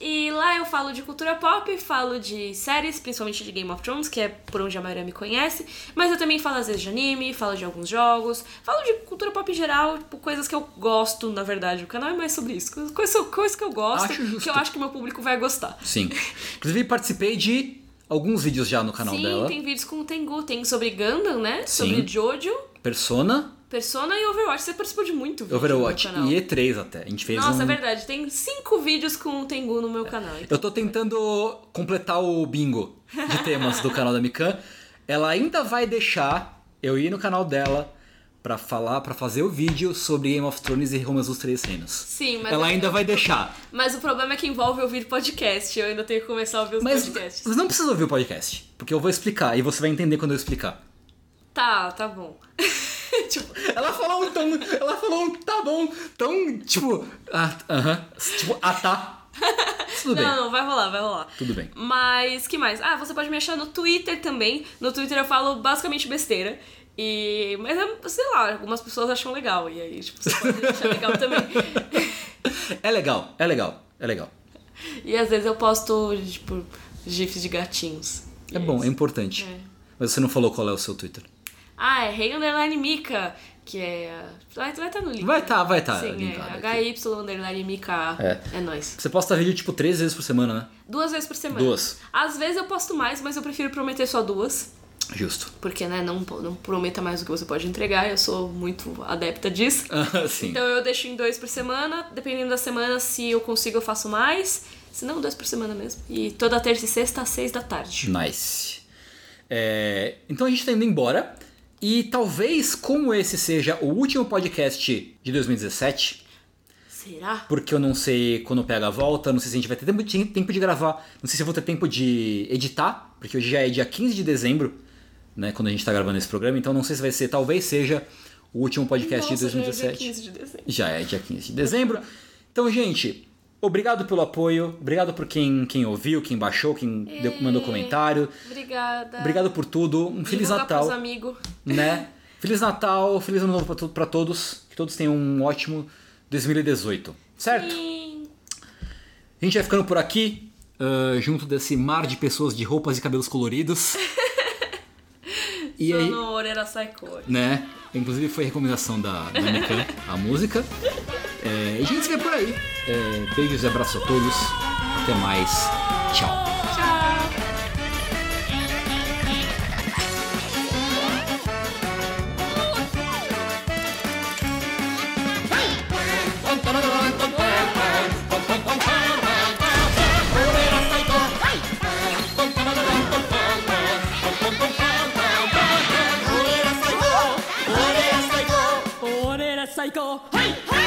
E lá eu falo de cultura pop, falo de séries, principalmente de Game of Thrones, que é por onde a maioria me conhece. Mas eu também falo às vezes de anime, falo de alguns jogos, falo de cultura pop em geral, tipo, coisas que eu gosto, na verdade. O canal é mais sobre isso. Coisas coisa, coisa que eu gosto, que eu acho que o meu público vai gostar. Sim. Inclusive, participei de alguns vídeos já no canal Sim, dela. tem vídeos com o Tengu, tem sobre Gundam, né? Sim. Sobre Jojo, Persona, Persona e Overwatch. Você participou de muito vídeo Overwatch e E3 até. A gente fez Nossa, um... é verdade. Tem cinco vídeos com o Tengu no meu canal. então. Eu tô tentando completar o bingo de temas do canal da Mikan. Ela ainda vai deixar eu ir no canal dela pra falar, para fazer o vídeo sobre Game of Thrones e Romance dos Três Reinos. Sim, mas Ela eu- ainda vai deixar. Mas o problema é que envolve ouvir podcast. Eu ainda tenho que começar a ouvir os Mas podcasts. você não precisa ouvir o podcast, porque eu vou explicar e você vai entender quando eu explicar. Tá, tá bom. tipo, Ela falou um tão, ela falou um tá bom, tão tipo, ah, aham, tipo, ah tá. Tudo bem. não, não, vai rolar, vai rolar. Tudo bem. Mas, que mais? Ah, você pode me achar no Twitter também. No Twitter eu falo basicamente besteira. E... Mas, sei lá, algumas pessoas acham legal. E aí, tipo, você pode achar legal também. É legal, é legal, é legal. E às vezes eu posto, tipo, gifs de gatinhos. É bom, é importante. É. Mas você não falou qual é o seu Twitter. Ah, é Rei Underline Mika, que é. Vai estar tá no link. Vai né? tá, vai tá Sim, é. HY Underline Mika. É. É, nóis. Você posta vídeo tipo três vezes por semana, né? Duas vezes por semana. Duas. Às vezes eu posto mais, mas eu prefiro prometer só duas. Justo. Porque, né, não, não prometa mais do que você pode entregar. Eu sou muito adepta disso. Ah, Sim. Então eu deixo em dois por semana. Dependendo da semana, se eu consigo, eu faço mais. Se não, dois por semana mesmo. E toda terça e sexta, às seis da tarde. Nice. É, então a gente tá indo embora. E talvez, como esse seja o último podcast de 2017, Será? porque eu não sei quando pega a volta, não sei se a gente vai ter tempo de, tempo de gravar, não sei se eu vou ter tempo de editar, porque hoje já é dia 15 de dezembro, né, quando a gente tá gravando esse programa, então não sei se vai ser, talvez seja o último podcast Nossa, de já é dia 2017. 15 de dezembro. Já é dia 15 de dezembro. Então, gente, obrigado pelo apoio, obrigado por quem, quem ouviu, quem baixou, quem deu, mandou comentário. Obrigada. Obrigado por tudo. Um Feliz Natal, Pros amigos. né? Feliz Natal, Feliz Ano Novo pra todos. Que todos tenham um ótimo 2018. Certo? Sim. A gente vai ficando por aqui, ah, junto desse mar de pessoas de roupas e cabelos coloridos. E aí, né? Inclusive foi recomendação da, da Mikan, a música. É, e a gente se vê por aí. É, beijos e abraços a todos. Até mais. Tchau. 最高。はいはい。